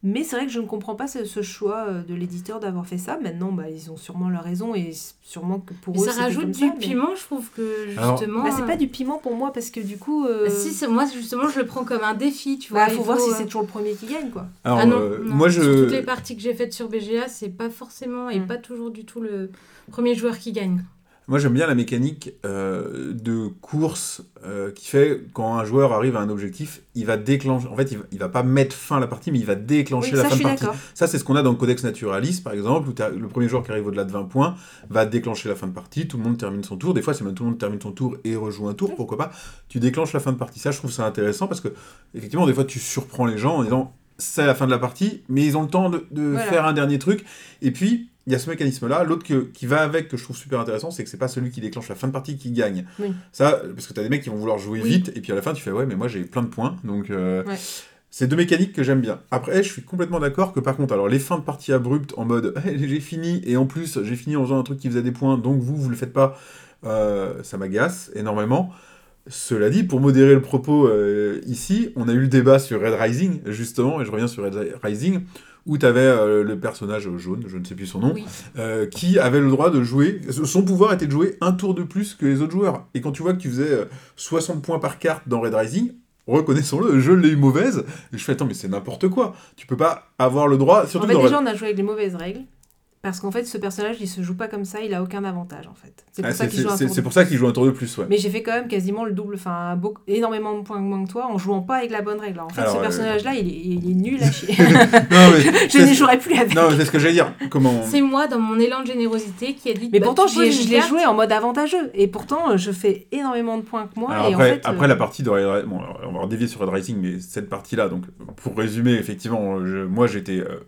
Mais c'est vrai que je ne comprends pas ce, ce choix euh, de l'éditeur d'avoir fait ça. Maintenant, bah, ils ont sûrement leur raison et sûrement que pour Mais eux, ça rajoute comme du ça, mais- piment, je trouve que Alors- justement. Bah, c'est pas du piment pour moi parce que du coup, euh, Ah, Si, c'est- moi justement, je le prends comme un défi, tu vois. bah, il faut voir si euh, c'est toujours le premier qui gagne, quoi. Alors, ah non, euh, non. moi Sur je. toutes les parties que j'ai faites sur BGA, c'est pas forcément et Mm. pas toujours du tout le premier joueur qui gagne. Moi, j'aime bien la mécanique euh, de course euh, qui fait quand un joueur arrive à un objectif, il va déclencher. En fait, il va, il va pas mettre fin à la partie, mais il va déclencher Oui, la ça, fin de partie. Ça, c'est ce qu'on a dans le Codex Naturalis, par exemple, où le premier joueur qui arrive au-delà de 20 points va déclencher la fin de partie. Tout le monde termine son tour. Des fois, c'est même tout le monde termine son tour et rejoue un tour. Pourquoi pas Tu déclenches la fin de partie. Ça, je trouve ça intéressant parce que, effectivement, des fois, tu surprends les gens en disant c'est la fin de la partie, mais ils ont le temps de, de Voilà. faire un dernier truc. Et puis, il y a ce mécanisme-là. L'autre qui va avec, que je trouve super intéressant, c'est que c'est pas celui qui déclenche la fin de partie qui gagne. Oui. Ça, parce que tu as des mecs qui vont vouloir jouer Oui. vite, et puis à la fin, tu fais ouais, mais moi j'ai plein de points. Donc, euh, Ouais. c'est deux mécaniques que j'aime bien. Après, je suis complètement d'accord que par contre, alors les fins de partie abruptes en mode Eh, j'ai fini, et en plus, j'ai fini en faisant un truc qui faisait des points, donc vous, vous le faites pas, euh, ça m'agace énormément. Cela dit, pour modérer le propos euh, ici, on a eu le débat sur Red Rising, justement, et je reviens sur Red Rising, où tu avais le personnage jaune, je ne sais plus son nom, Oui. euh, qui avait le droit de jouer, son pouvoir était de jouer un tour de plus que les autres joueurs. Et quand tu vois que tu faisais euh, 60 points par carte dans Red Rising, reconnaissons-le, je l'ai eu mauvaise, et je fais attends mais c'est n'importe quoi, tu peux pas avoir le droit, surtout En fait, dans déjà, Red- on a joué avec les mauvaises règles. Parce qu'en fait, ce personnage, il se joue pas comme ça, il a aucun avantage, en fait. C'est pour Ah, ça qu'il joue un tour de pour ça qu'il joue un tour de plus, ouais. Mais j'ai fait quand même quasiment le double, enfin énormément de points moins que toi en jouant pas avec la bonne règle. En fait, Alors, ce euh, personnage-là, il, est, il est nul à chier. non mais je c'est- n'y jouerai plus avec. non, c'est ce que j'allais dire. Comment C'est moi, dans mon élan de générosité, qui a dit. Mais bah, pourtant, je l'ai joué en mode avantageux. Et pourtant, je fais énormément de points que moi. Alors et après, en fait, après euh, la partie de Red bon, alors, on va dévier sur Red Rising, mais cette partie-là, donc pour résumer, effectivement, je- moi j'étais euh,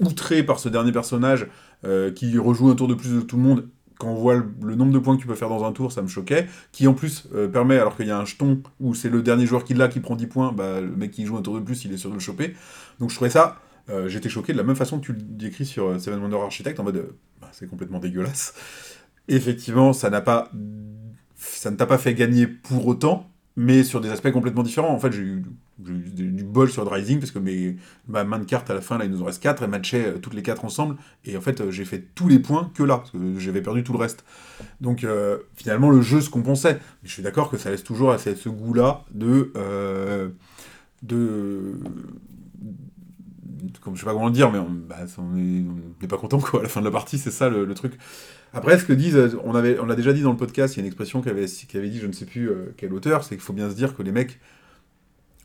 outré par ce dernier personnage euh, qui rejoue un tour de plus de tout le monde. Quand on voit le, nombre de points que tu peux faire dans un tour, ça me choquait. Qui en plus euh, permet, alors qu'il y a un jeton où c'est le dernier joueur qui l'a qui prend 10 points, bah, le mec qui joue un tour de plus, il est sûr de le choper. Donc je trouvais ça, euh, j'étais choqué de la même façon que tu le décris sur Seven Wonders Architect, en mode bah, c'est complètement dégueulasse. Effectivement, ça n'a pas, ça ne t'a pas fait gagner pour autant, mais sur des aspects complètement différents. En fait, j'ai eu, du, bol sur Rising parce que mes, ma main de cartes à la fin, là, il nous en reste 4, elles matchaient euh, toutes les 4 ensemble. Et en fait, euh, j'ai fait tous les points que là, parce que j'avais perdu tout le reste. Donc, euh, finalement, le jeu se compensait. Mais je suis d'accord que ça laisse toujours ce goût-là de. euh, de comme je sais pas comment le dire, mais on bah, on est- on n'est pas content quoi à la fin de la partie, c'est ça le truc. Après, ce que disent, euh, on avait, on l'a déjà dit dans le podcast, il y a une expression qu'avait qu'avait dit, je ne sais plus euh, quel auteur, c'est qu'il faut bien se dire que les mecs,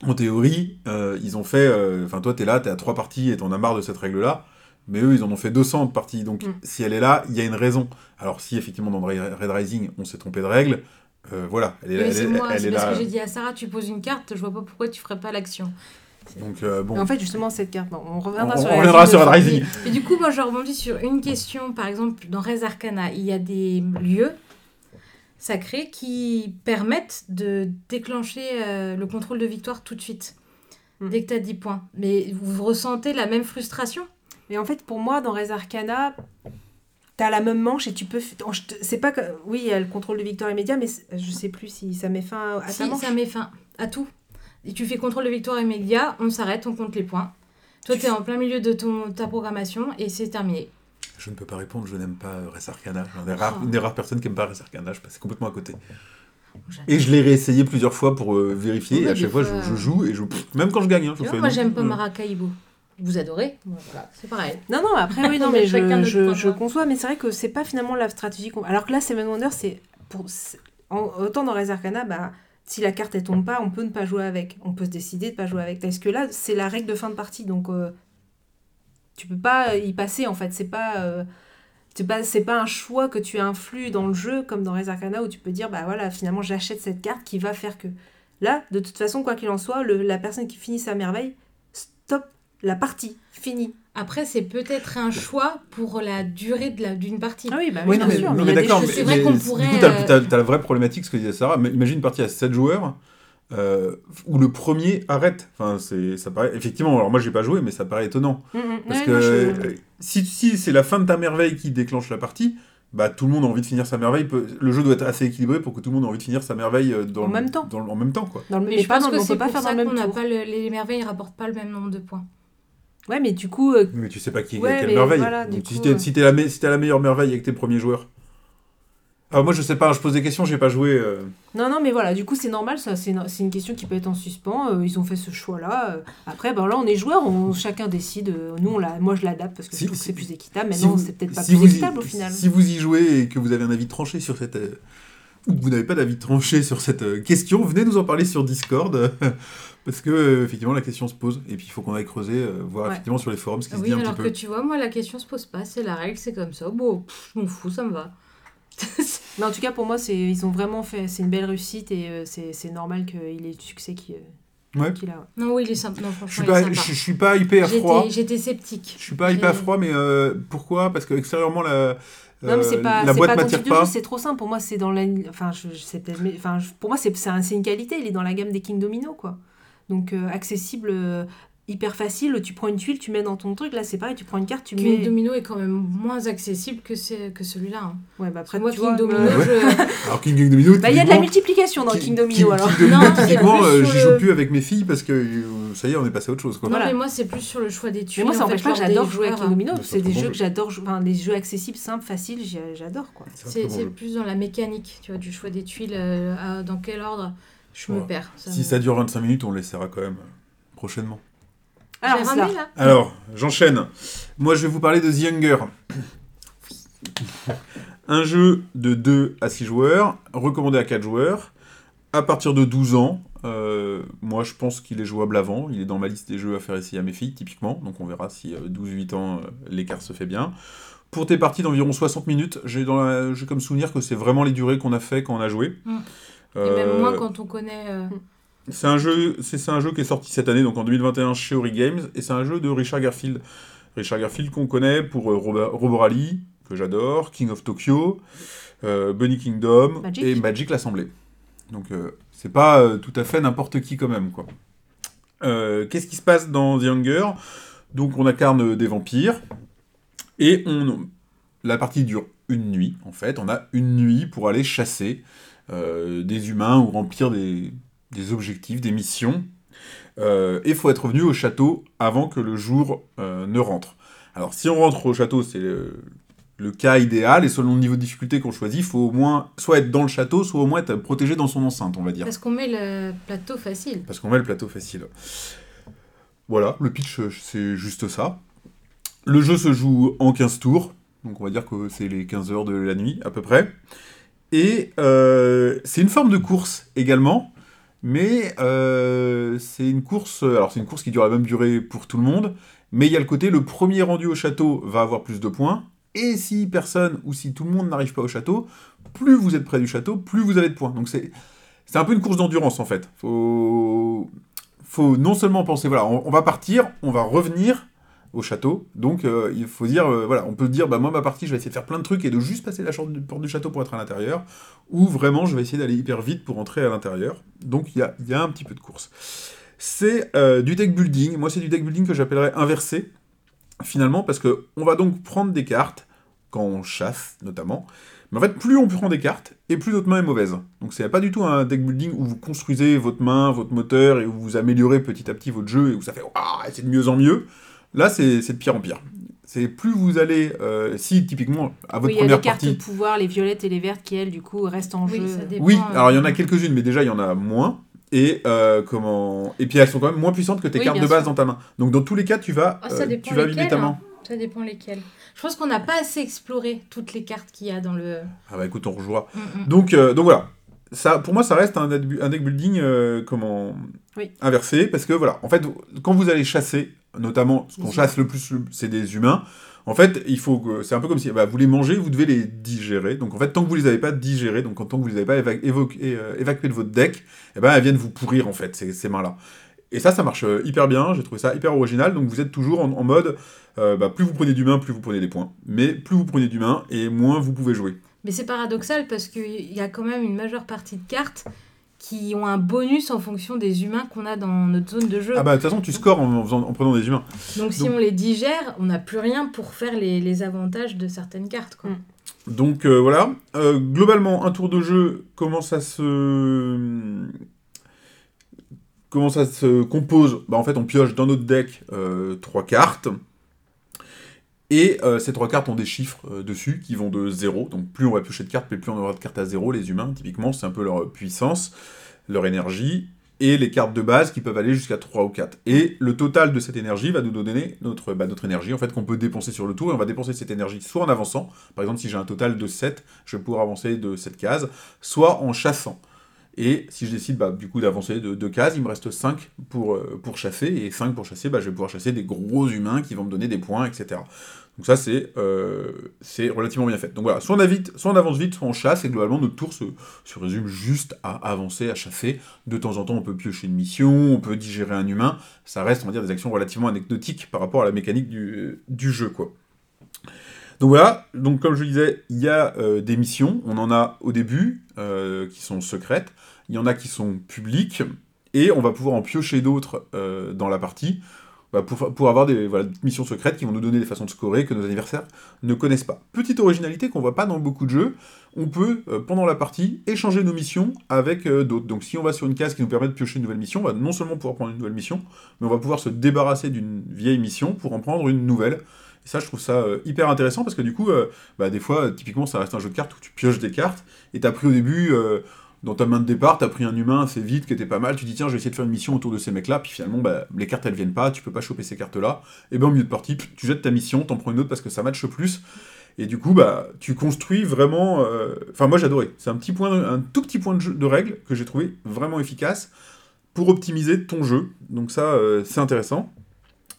en théorie, euh, ils ont fait, euh, enfin toi t'es là, t'es à trois parties et t'en as marre de cette règle-là, mais eux ils en ont fait 200 de parties, donc Mm. si elle est là, il y a une raison. Alors si effectivement dans Red Rising on s'est trompé de règle, euh, voilà, elle est, Oui, elle c'est est- moi, elle est parce là. que j'ai dit à Sarah, tu poses une carte, je vois pas pourquoi tu ferais pas l'action. Donc euh, bon, En fait, justement, cette carte, bon, on reviendra On- sur on la reviendra sur. Rising. Et du coup, moi, je rebondis sur une question. Par exemple, dans Res Arcana, il y a des lieux sacrés qui permettent de déclencher euh, le contrôle de victoire tout de suite, Hmm. dès que tu as 10 points. Mais vous ressentez la même frustration? Mais en fait, pour moi, dans Res Arcana, T'as la même manche et tu peux. C'est pas que. Oui, il y a le contrôle de victoire immédiat, mais je sais plus si ça met fin à ta Si, manche. ça met fin à tout. Et tu fais contrôle de victoire immédiat, on s'arrête, on compte les points. Toi, tu es en plein milieu de ton, ta programmation et c'est terminé. Je ne peux pas répondre, je n'aime pas euh, Res Arcana. J'en ai rare- Oh. une des rares personnes qui n'aime pas Res Arcana, je passe complètement à côté. Et je l'ai réessayé plusieurs fois pour euh, vérifier, Oui, et à des chaque fois, fois, je, je euh, joue, et je... pff, même quand je gagne, hein, je fais moi, j'aime pas. Maracaibo. Vous adorez Voilà, c'est pareil. Non, non, après, oui, non, mais je, conçois, mais c'est vrai que c'est pas finalement la stratégie qu'on. Alors que là, Seven Wonders, c'est. Pour... c'est- en- Autant dans Res Arcana, bah, si la carte elle tombe pas, on peut ne pas jouer avec. On peut se décider de pas jouer avec. Parce que là, c'est la règle de fin de partie, donc euh, tu peux pas y passer en fait. C'est pas. euh, pas, un choix que tu influes dans le jeu comme dans Res Arcana où tu peux dire bah voilà finalement j'achète cette carte qui va faire que là de toute façon quoi qu'il en soit la personne qui finit sa merveille stop la partie finie Après, c'est peut-être un choix pour la durée d'une partie. Ah oui, bah Oui, oui, non, bien mais, sûr. non, mais mais d'accord, c'est vrai qu'on du pourrait, coup, t'as, euh, t'as la vraie problématique, ce que disait Sarah. Mais Imagine une partie à 7 joueurs, euh, où le premier arrête. Enfin, c'est, ça paraît, effectivement, alors moi j'ai pas joué, mais ça paraît étonnant. Mm, mm. Parce Ouais, que non, je- euh, si, si c'est la fin de ta merveille qui déclenche la partie, bah tout le monde a envie de finir sa merveille. Le jeu doit être assez équilibré pour que tout le monde ait envie de finir sa merveille euh, dans En le- même temps. dans en même temps, quoi. Dans le, Mais, mais je pas pense dans, que c'est pas faire ça dans le qu'on n'a pas le- les merveilles ne rapportent pas le même nombre de points. Ouais, mais du coup, euh, Mais tu sais pas qui Ouais, quelle mais merveille. voilà, Donc, si t'es euh. si t'es la, me- si la meilleure merveille avec tes premiers joueurs. Alors moi je sais pas, je pose des questions, j'ai pas joué. euh, non, non, mais voilà, du coup, c'est normal, ça, c'est une, question qui peut être en suspens. euh, ils ont fait ce choix-là. euh. Après, ben là, on est joueurs, on, chacun décide. nous, on l'a, moi, je l'adapte parce que Si- je trouve que si- c'est plus équitable. si Maintenant, vous- c'est peut-être pas si plus y- équitable au final. Si vous y jouez et que vous avez un avis tranché sur cette... ou que vous n'avez pas d'avis tranché sur cette question, venez nous en parler sur Discord. parce que euh, effectivement la question se pose. Et puis il faut qu'on aille creuser, euh, voir Ouais. effectivement sur les forums ce qui se Oui, dit un alors petit que peu. tu vois, moi, la question se pose pas. C'est la règle, c'est comme ça. Bon, pff, je m'en fous, ça me va. Mais en tout cas, pour moi, c'est, ils ont vraiment fait. C'est une belle réussite et euh, c'est, c'est normal qu'il ait le succès qu'il, euh, Ouais. qu'il a. non, oui, il est sympa. Non, Je suis il pas, est sympa. je, je suis pas hyper froid. J'étais- J'étais sceptique. Je suis pas hyper froid, mais euh, pourquoi? Parce que extérieurement la, Non, mais c'est euh, pas, la c'est boîte pas m'attire pas. jeu, c'est trop simple. Pour moi, c'est dans la. Enfin, je, je sais peut-être, mais- enfin, je- pour moi, c'est, c'est, un- c'est une qualité. Il est dans la gamme des King Domino, quoi. Donc, euh, accessible, euh, hyper facile. Tu prends une tuile, tu mets dans ton truc. Là, c'est pareil, tu prends une carte, tu King mets. Domino est quand même moins accessible que, c'est- que celui-là. hein. Ouais, bah après, Moi, tu King vois, Domino, euh, je... Alors King Domino, Bah, il y a de la multiplication dans King- King Domino, King- alors. King Domino, Non, typiquement, euh, j'y le- joue plus avec mes filles parce que ça y est, on est passé à autre chose. Quoi. Voilà. Non, mais moi, c'est plus sur le choix des Mais tuiles. moi, ça en fait, pas que j'adore jouer à. King Domino. Mais C'est des jeux que j'adore, enfin, des jeux accessibles, simples, faciles, j'adore, quoi. C'est plus dans la mécanique, tu vois, du choix des tuiles, à- dans quel ordre je me perds. Ça Si me- ça dure 25 minutes, on le laissera quand même euh, prochainement. Alors, ramené, là Alors, j'enchaîne. Moi, je vais vous parler de The Younger. Un jeu de 2 à 6 joueurs, recommandé à 4 joueurs, à partir de 12 ans. Euh, moi, je pense qu'il est jouable avant. Il est dans ma liste des jeux à faire essayer à mes filles, typiquement. Donc, on verra si 12-8 ans, euh, l'écart se fait bien. Pour tes parties d'environ 60 minutes, j'ai dans la- j'ai comme souvenir que c'est vraiment les durées qu'on a fait quand on a joué. Mm. Et Euh, même moins quand on connaît. euh, c'est un jeu, c'est un jeu qui est sorti cette année, donc en 2021 chez Ori Games, et c'est un jeu de Richard Garfield. Richard Garfield qu'on connaît pour euh, Robo Robo Rally, que j'adore, King of Tokyo, euh, Bunny Kingdom Magic. et Magic l'Assemblée. Donc euh, c'est pas euh, tout à fait n'importe qui quand même quoi. Euh, Qu'est-ce qui se passe dans The Hunger? Donc on incarne des vampires et on la partie dure une nuit en fait. On a une nuit pour aller chasser euh, des humains ou remplir des, des objectifs, des missions. Euh, et il faut être revenu au château avant que le jour euh, ne rentre. Alors si on rentre au château, c'est le, le cas idéal, et selon le niveau de difficulté qu'on choisit, il faut au moins soit être dans le château, soit au moins être protégé dans son enceinte, on va dire. Parce qu'on met le plateau facile. Parce qu'on met le plateau facile. Voilà, le pitch, c'est juste ça. Le jeu se joue en 15 tours, donc on va dire que c'est les 15 heures de la nuit, à peu près. Et euh, c'est une forme de course également, mais euh, c'est une course, alors c'est une course qui dure la même durée pour tout le monde, mais il y a le côté, le premier rendu au château va avoir plus de points, et si personne ou si tout le monde n'arrive pas au château, plus vous êtes près du château, plus vous avez de points. Donc c'est c'est un peu une course d'endurance en fait. Faut, faut non seulement penser, voilà, on, on va partir, on va revenir au château. Donc euh, il faut dire, euh, voilà, on peut dire, bah moi ma partie, je vais essayer de faire plein de trucs et de juste passer la porte du- château pour être à l'intérieur, ou vraiment je vais essayer d'aller hyper vite pour entrer à l'intérieur. Donc il y a, un petit peu de course. C'est euh, du deck building. Moi c'est du deck building que j'appellerais inversé finalement parce que on va donc prendre des cartes quand on chasse notamment. Mais en fait, plus on prend des cartes, et plus notre main est mauvaise. Donc c'est pas du tout un deck building où vous construisez votre main, votre moteur, et où vous améliorez petit à petit votre jeu, et où ça fait c'est de mieux en mieux. Là, c'est de pire en pire. C'est plus vous allez, euh, si typiquement à votre Oui, il y a première des cartes partie, de pouvoir, les violettes et les vertes qui, elles, du coup, restent en Oui, jeu. ça dépend. Oui, euh, alors il y en a quelques-unes, mais déjà il y en a moins. Et euh, comment Et puis elles sont quand même moins puissantes que tes Oui, cartes de base sûr. dans ta main. Donc dans tous les cas, tu vas, Ah, ça euh, dépend tu vas lesquelles, ta main. hein. Ça dépend lesquelles. Je pense qu'on n'a pas assez exploré toutes les cartes qu'il y a dans le. Ah bah écoute, on rejouera. Mm, mm. Donc, euh, donc voilà. Ça, pour moi, ça reste un, deck bu- un deck building euh, comment Oui. inversé, parce que voilà, en fait, quand vous allez chasser, notamment ce qu'on chasse le plus, c'est des humains. En fait, il faut que c'est un peu comme si bah, vous les mangez, vous devez les digérer. Donc en fait, tant que vous les avez pas digérés, donc tant que vous les avez pas éva- euh, évacués de votre deck, eh ben elles viennent vous pourrir en fait ces, ces mains-là. Et ça, ça marche euh, hyper bien. J'ai trouvé ça hyper original. Donc vous êtes toujours en, en mode, euh, bah, plus vous prenez d'humains, plus vous prenez des points. Mais plus vous prenez d'humains et moins vous pouvez jouer. Mais c'est paradoxal parce qu'il y a quand même une majeure partie de cartes qui ont un bonus en fonction des humains qu'on a dans notre zone de jeu. Ah bah de toute façon, tu scores en, en faisant- en prenant des humains. Donc si donc- on les digère, on n'a plus rien pour faire les, les avantages de certaines cartes. Quoi. Mm. Donc euh, voilà, Euh, globalement, un tour de jeu, comment ça se... Comment ça se compose? Bah, En fait, on pioche dans notre deck euh, trois cartes. Et euh, ces trois cartes ont des chiffres euh, dessus qui vont de 0. Donc plus on va piocher de cartes, plus on aura de cartes à 0. Les humains, typiquement, c'est un peu leur puissance, leur énergie. Et les cartes de base qui peuvent aller jusqu'à 3 ou 4. Et le total de cette énergie va nous donner notre, bah, notre énergie en fait qu'on peut dépenser sur le tour. Et on va dépenser cette énergie soit en avançant, par exemple si j'ai un total de 7, je vais pouvoir avancer de cette case, soit en chassant. Et si je décide bah, du coup d'avancer de 2 cases, il me reste 5 pour, euh, pour chasser, et 5 pour chasser, bah, je vais pouvoir chasser des gros humains qui vont me donner des points, etc. Donc ça c'est euh, c'est relativement bien fait. Donc voilà, soit on, soit on avance vite, soit on chasse, et globalement notre tour se, se résume juste à avancer, à chasser. De temps en temps on peut piocher une mission, on peut digérer un humain, ça reste on va dire des actions relativement anecdotiques par rapport à la mécanique du, du jeu quoi. Donc voilà, donc comme je disais, il y a euh, des missions, on en a au début euh, qui sont secrètes, il y en a qui sont publiques, et on va pouvoir en piocher d'autres euh, dans la partie bah, pour, avoir des missions secrètes qui vont nous donner des façons de scorer que nos adversaires ne connaissent pas. Petite originalité qu'on voit pas dans beaucoup de jeux, on peut, pendant la partie, échanger nos missions avec d'autres. Donc si on va sur une case qui nous permet de piocher une nouvelle mission, on va non seulement pouvoir prendre une nouvelle mission, mais on va pouvoir se débarrasser d'une vieille mission pour en prendre une nouvelle. Et ça, je trouve ça euh, hyper intéressant parce que du coup, euh, bah, des fois, typiquement, ça reste un jeu de cartes où tu pioches des cartes et t'as pris au début, euh, dans ta main de départ, t'as pris un humain assez vite qui était pas mal. Tu dis, tiens, je vais essayer de faire une mission autour de ces mecs-là. Puis finalement, bah, les cartes elles viennent pas, tu peux pas choper ces cartes-là. Et ben au milieu de partie, tu jettes ta mission, t'en prends une autre parce que ça matche plus. Et du coup, bah, tu construis vraiment. Enfin, moi, j'adorais. C'est un petit point, un tout petit point de, jeu- de règle que j'ai trouvé vraiment efficace pour optimiser ton jeu. Donc ça, c'est intéressant.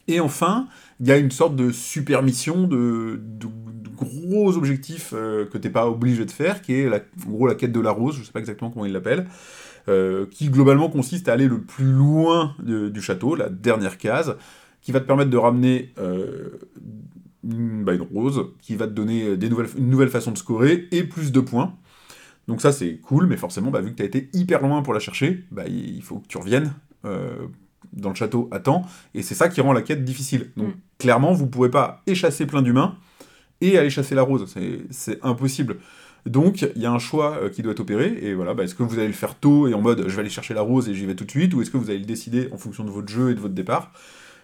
Et enfin, il y a une sorte de super mission, de, de- gros objectifs euh, que t'es pas obligé de faire, qui est en gros la quête de la rose, je sais pas exactement comment il l'appelle, euh, qui globalement consiste à aller le plus loin du château, la dernière case, qui va te permettre de ramener euh, une, bah, une rose, qui va te donner une nouvelle façon de scorer et plus de points. Donc ça c'est cool, mais forcément, bah, vu que tu as été hyper loin pour la chercher, bah, il faut que tu reviennes euh, dans le château à temps, et c'est ça qui rend la quête difficile. Donc Mm. clairement, vous pourrez pas échasser plein d'humains et aller chasser la rose, c'est- c'est impossible. Donc il y a un choix euh, qui doit être opéré, et voilà, bah, est-ce que vous allez le faire tôt et en mode je vais aller chercher la rose et j'y vais tout de suite, ou est-ce que vous allez le décider en fonction de votre jeu et de votre départ?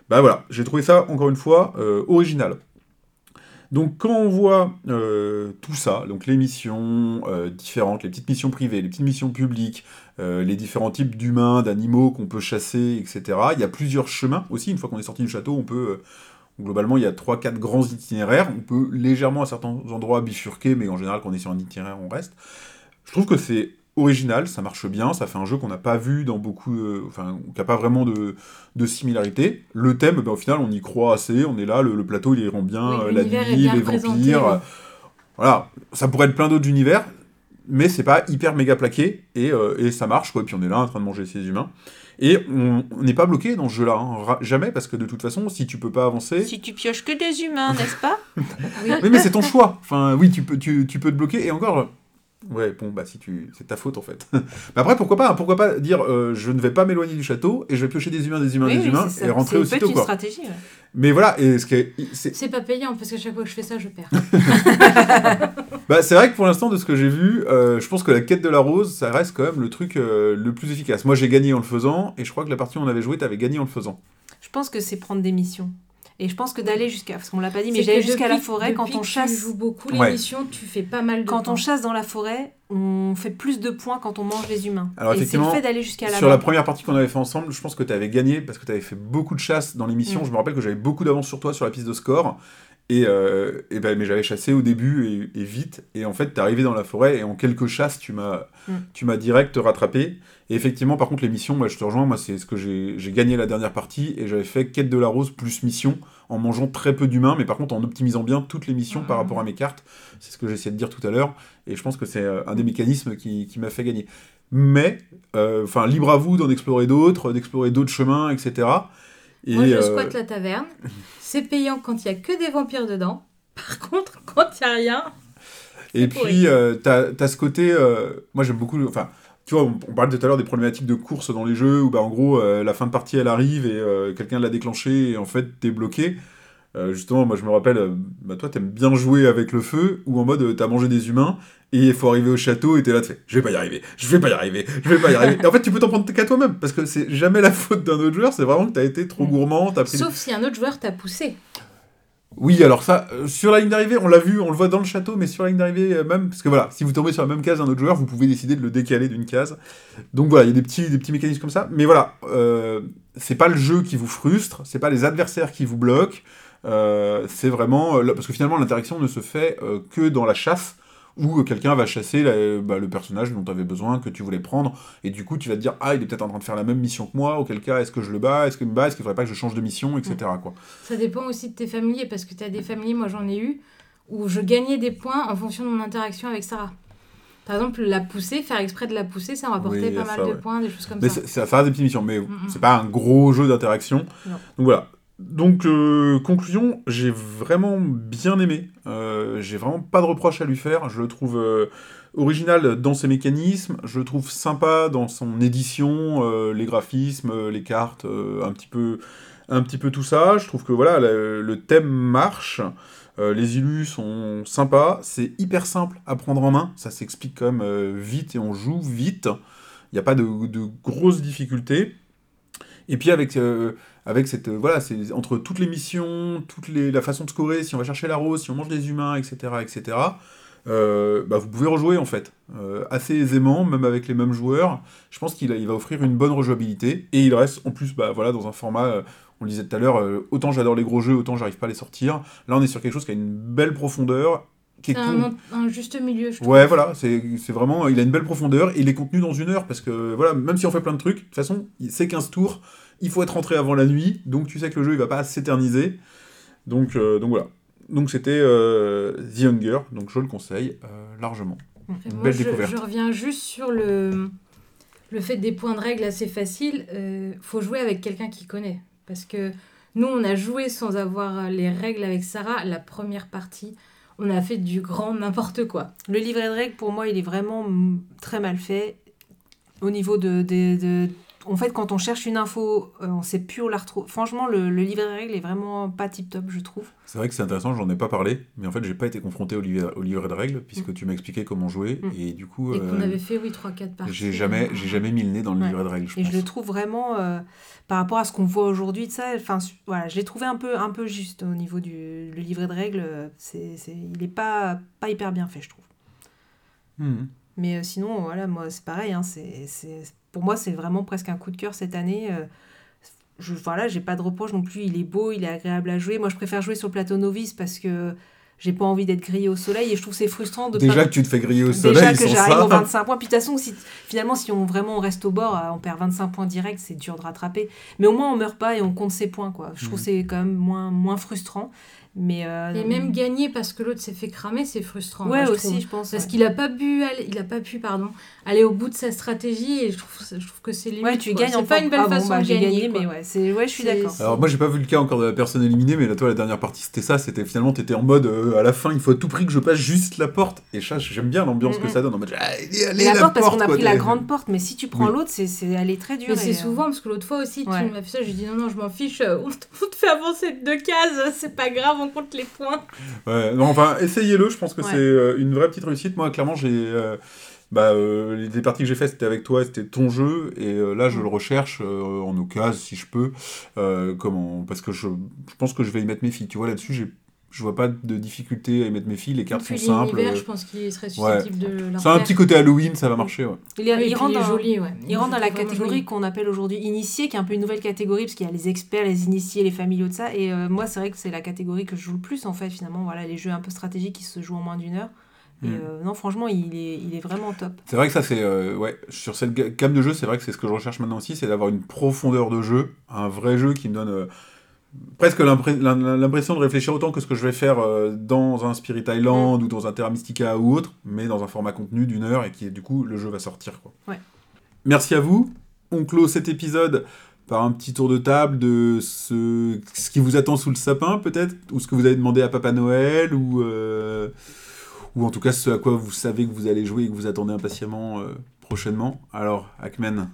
Bah voilà, j'ai trouvé ça encore une fois euh, original. Donc quand on voit euh, tout ça, donc les missions euh, différentes, les petites missions privées, les petites missions publiques, euh, les différents types d'humains, d'animaux qu'on peut chasser, etc. Il y a plusieurs chemins aussi, une fois qu'on est sorti du château, on peut... globalement, il y a 3-4 grands itinéraires, on peut légèrement à certains endroits bifurquer, mais en général quand on est sur un itinéraire, on reste. Je trouve que c'est original, ça marche bien, ça fait un jeu qu'on n'a pas vu dans beaucoup... euh, enfin, qui n'a pas vraiment de, de similarité. Le thème, ben, au final, on y croit assez, on est là, le, le plateau, il rend bien, Oui, la l'univers est nuit, bien les vampires... euh, voilà, ça pourrait être plein d'autres univers, mais c'est pas hyper méga plaqué, et, euh, et ça marche, quoi. Puis on est là en train de manger ces humains. Et on n'est pas bloqué dans ce jeu-là, hein, jamais, parce que de toute façon, si tu peux pas avancer... Si tu pioches que des humains, n'est-ce pas Oui, mais c'est ton choix. Enfin, oui, tu peux, tu, tu peux te bloquer. Et encore, Ouais, bon, bah si tu. C'est ta faute en fait. mais après, pourquoi pas hein, Pourquoi pas dire euh, je ne vais pas m'éloigner du château et je vais piocher des humains, des humains, Oui, des oui, humains et rentrer C'est peut-être aussitôt une quoi. stratégie. ouais. Mais voilà, et ce qui est- c'est C'est pas payant parce que chaque fois que je fais ça, je perds. bah, c'est vrai que pour l'instant, de ce que j'ai vu, euh, je pense que la quête de la rose, ça reste quand même le truc euh, le plus efficace. Moi, j'ai gagné en le faisant et je crois que la partie où on avait joué, t'avais gagné en le faisant. Je pense que c'est prendre des missions. Et je pense que d'aller jusqu'à. Parce qu'on l'a pas dit, mais j'allais jusqu'à la forêt quand on chasse. Tu joues beaucoup Ouais. l'émission, tu fais pas mal de Quand points. on chasse dans la forêt, on fait plus de points quand on mange les humains. Alors, et c'est le effectivement, fait d'aller jusqu'à la Sur la première partie qu'on avait fait ensemble, je pense que tu avais gagné parce que tu avais fait beaucoup de chasse dans l'émission. Mm. Je me rappelle que j'avais beaucoup d'avance sur toi sur la piste de score. Et, euh, et ben, mais j'avais chassé au début et, et vite. Et en fait, t'es arrivé dans la forêt et en quelques chasses, tu m'as Mm. tu m'as direct rattrapé. Et effectivement, par contre, les missions, moi, je te rejoins. Moi, c'est ce que j'ai gagné la dernière partie et j'avais fait quête de la rose plus mission en mangeant très peu d'humains, mais par contre en optimisant bien toutes les missions par rapport à mes cartes. C'est ce que j'essayais de dire tout à l'heure. Et je pense que c'est euh, un des mécanismes qui, qui m'a fait gagner. Mais, euh, enfin, libre à vous d'en explorer d'autres, d'explorer d'autres chemins, etc. Et, Moi, je euh, squatte la taverne. C'est payant quand il y a que des vampires dedans. Par contre, quand il y a rien, Et puis, euh, t'as as ce côté. euh, moi, j'aime beaucoup. Enfin, tu vois, on, on parlait tout à l'heure des problématiques de course dans les jeux où, bah, en gros, euh, la fin de partie, elle arrive et euh, quelqu'un l'a déclenché et en fait, t'es bloqué. Euh, justement, moi, je me rappelle, bah, toi, t'aimes bien jouer avec le feu ou en mode, t'as mangé des humains et il faut arriver au château et t'es là, tu fais, je vais pas y arriver, je vais pas y arriver, je vais pas y arriver. Et en fait, tu peux t'en prendre qu'à toi-même parce que c'est jamais la faute d'un autre joueur, c'est vraiment que t'as été trop Mm. gourmand, t'as pris. sauf si un autre joueur t'a poussé. Oui, alors ça, euh, sur la ligne d'arrivée, on l'a vu, on le voit dans le château, mais sur la ligne d'arrivée euh, même, parce que voilà, si vous tombez sur la même case d'un autre joueur, vous pouvez décider de le décaler d'une case. Donc voilà, il y a des petits, mécanismes comme ça. Mais voilà, euh, c'est pas le jeu qui vous frustre, c'est pas les adversaires qui vous bloquent, c'est vraiment... parce que finalement, l'interaction ne se fait que dans la chasse, où euh, quelqu'un va chasser la- bah, le personnage dont tu avais besoin, que tu voulais prendre, et du coup, tu vas te dire, ah, il est peut-être en train de faire la même mission que moi, auquel cas, est-ce que je le bats, est-ce qu'il me bat, est-ce qu'il faudrait pas que je change de mission, etc. Quoi. Ça dépend aussi de tes familiers, parce que tu as des familiers, moi j'en ai eu, où je gagnais des points en fonction de mon interaction avec Sarah. Par exemple, la pousser, faire exprès de la pousser, ça Oui, a pas mal de points, des choses comme Mais ça. c'est- ça, ça des petites missions, mais Mm, c'est pas un gros jeu d'interaction. Donc voilà. Donc, euh, conclusion, j'ai vraiment bien aimé. Euh, j'ai vraiment pas de reproche à lui faire. Je le trouve euh, original dans ses mécanismes. Je le trouve sympa dans son édition, les graphismes, les cartes, un petit peu, un petit peu tout ça. Je trouve que voilà, le, thème marche. Les illus sont sympas. C'est hyper simple à prendre en main. Ça s'explique quand même vite et on joue vite. Il n'y a pas de, de grosses difficultés. Et puis avec, avec cette... euh, voilà, c'est entre toutes les missions, toute les, la façon de scorer, si on va chercher la rose, si on mange des humains, etc., etc., euh, bah, vous pouvez rejouer en fait. Euh, assez aisément, même avec les mêmes joueurs. Je pense qu'il il va offrir une bonne rejouabilité. Et il reste en plus bah, voilà, dans un format... euh, on le disait tout à l'heure, autant j'adore les gros jeux, autant j'arrive pas à les sortir. Là, on est sur quelque chose qui a une belle profondeur, qui est C'est un, un juste milieu, je trouve. Ouais, voilà, c'est c'est vraiment, il a une belle profondeur, et il est contenu dans une heure, parce que, voilà, même si on fait plein de trucs, de toute façon, c'est 15 tours, il faut être rentré avant la nuit, donc tu sais que le jeu, il va pas s'éterniser. Donc, euh, donc voilà. Donc c'était euh, The Hunger, donc je le conseille euh, largement. Moi, Belle je, découverte. je reviens juste sur le, le fait des points de règle assez faciles. Euh, faut jouer avec quelqu'un qui connaît. Parce que nous, on a joué sans avoir les règles avec Sarah. La première partie, on a fait du grand n'importe quoi. Le livret de règles, pour moi, il est vraiment très mal fait. Au niveau de, de, de- En fait, quand on cherche une info, euh, on sait plus où la retrouver. Franchement, le, le livret de règles est vraiment pas tip-top, je trouve. C'est vrai que c'est intéressant, j'en ai pas parlé, mais en fait, j'ai pas été confronté au livret, au livret de règles, puisque tu m'as expliqué comment jouer, Mm. et du coup, Et qu'on euh, avait fait, oui, 3-4 parties. j'ai jamais, j'ai jamais mis le nez dans le Ouais. livret de règles, je Et pense. je le trouve vraiment, euh, par rapport à ce qu'on voit aujourd'hui, de ça, enfin, voilà, je l'ai trouvé un peu, un peu juste au niveau du le livret de règles. C'est, c'est, il est pas, pas hyper bien fait, je trouve. Mhm. Mais euh, sinon, voilà, moi, c'est pareil. Hein, c'est, c'est, pour moi, c'est vraiment presque un coup de cœur cette année. euh, je, voilà, j'ai pas de reproche non plus. Il est beau, il est agréable à jouer. Moi, je préfère jouer sur le plateau novice parce que j'ai pas envie d'être grillé au soleil et je trouve que c'est frustrant de Déjà pas... que tu te fais griller au soleil, Déjà que j'arrive ça. aux 25 points. Puis de toute façon, si, finalement, si on vraiment on reste au bord, euh, on perd 25 points direct, c'est dur de rattraper. Mais au moins, on meurt pas et on compte ses points. Quoi. Je trouve Mhm. que c'est quand même moins, moins frustrant. Mais, euh, Et même gagner parce que l'autre s'est fait cramer, c'est frustrant. Ouais, moi, je aussi, trouve. je pense. Parce ouais. qu'il a pas pu aller, il a pas pu pardon, aller au bout de sa stratégie et je trouve, je trouve que c'est limite. Ouais, tu quoi. gagnes C'est en pas une belle ah bon, façon bah, de gagner. gagné, quoi. mais ouais, c'est... ouais, je suis d'accord. Alors moi j'ai pas vu le cas encore de la personne éliminée, mais là toi la dernière partie c'était ça, c'était finalement t'étais en mode euh, à la fin, il faut à tout prix que je passe juste la porte. Et ça, j'aime bien l'ambiance que Mhm. ça donne. En mode, allez, allez, la, la, porte, parce qu'on a quoi, pris la grande porte, mais si tu prends Oui. l'autre, c'est, c'est, elle est très dure. Mais c'est euh, souvent, parce que l'autre fois aussi, tu m'as fait ça, j'ai dit non, non, je m'en fiche, euh, on te, on te fait avancer de deux cases, c'est pas grave, on compte les points. Ouais, non, enfin, essayez-le, je pense que Ouais. c'est euh, une vraie petite réussite. Moi, clairement, j'ai. euh, bah, euh, les parties que j'ai faites, c'était avec toi, c'était ton jeu, et euh, là, je le recherche en occasion, si je peux, comment, parce que je, je pense que je vais y mettre mes filles. Tu vois, là-dessus, j'ai, je vois pas de difficulté à y mettre mes filles, les cartes sont simples. euh, je pense qu'il serait susceptible de leur C'est un plaire. petit côté Halloween, ça va marcher, ouais. Il, est- Oui, il rentre il est dans, joli, ouais. il rentre dans la catégorie qu'on appelle aujourd'hui initié, qui est un peu une nouvelle catégorie, parce qu'il y a les experts, les initiés, les familiaux de ça. Et euh, moi, c'est vrai que c'est la catégorie que je joue le plus, en fait, finalement. Voilà, les jeux un peu stratégiques qui se jouent en moins d'une heure. Et Mm. euh, non, franchement, il est, il est vraiment top. C'est vrai que ça, c'est. euh, ouais, sur cette ga- gamme de jeux, c'est vrai que c'est ce que je recherche maintenant aussi, c'est d'avoir une profondeur de jeu, un vrai jeu qui me donne. Presque l'impression de réfléchir autant que ce que je vais faire euh, dans un Spirit Island ou dans un Terra Mystica ou autre, mais dans un format contenu d'une heure et qui, du coup, le jeu va sortir. Quoi. Ouais. Merci à vous. On clôt cet épisode par un petit tour de table de ce, ce qui vous attend sous le sapin, peut-être, ou ce que vous avez demandé à Papa Noël, ou, euh, ou en tout cas ce à quoi vous savez que vous allez jouer et que vous attendez impatiemment euh, prochainement. Alors, Hackman,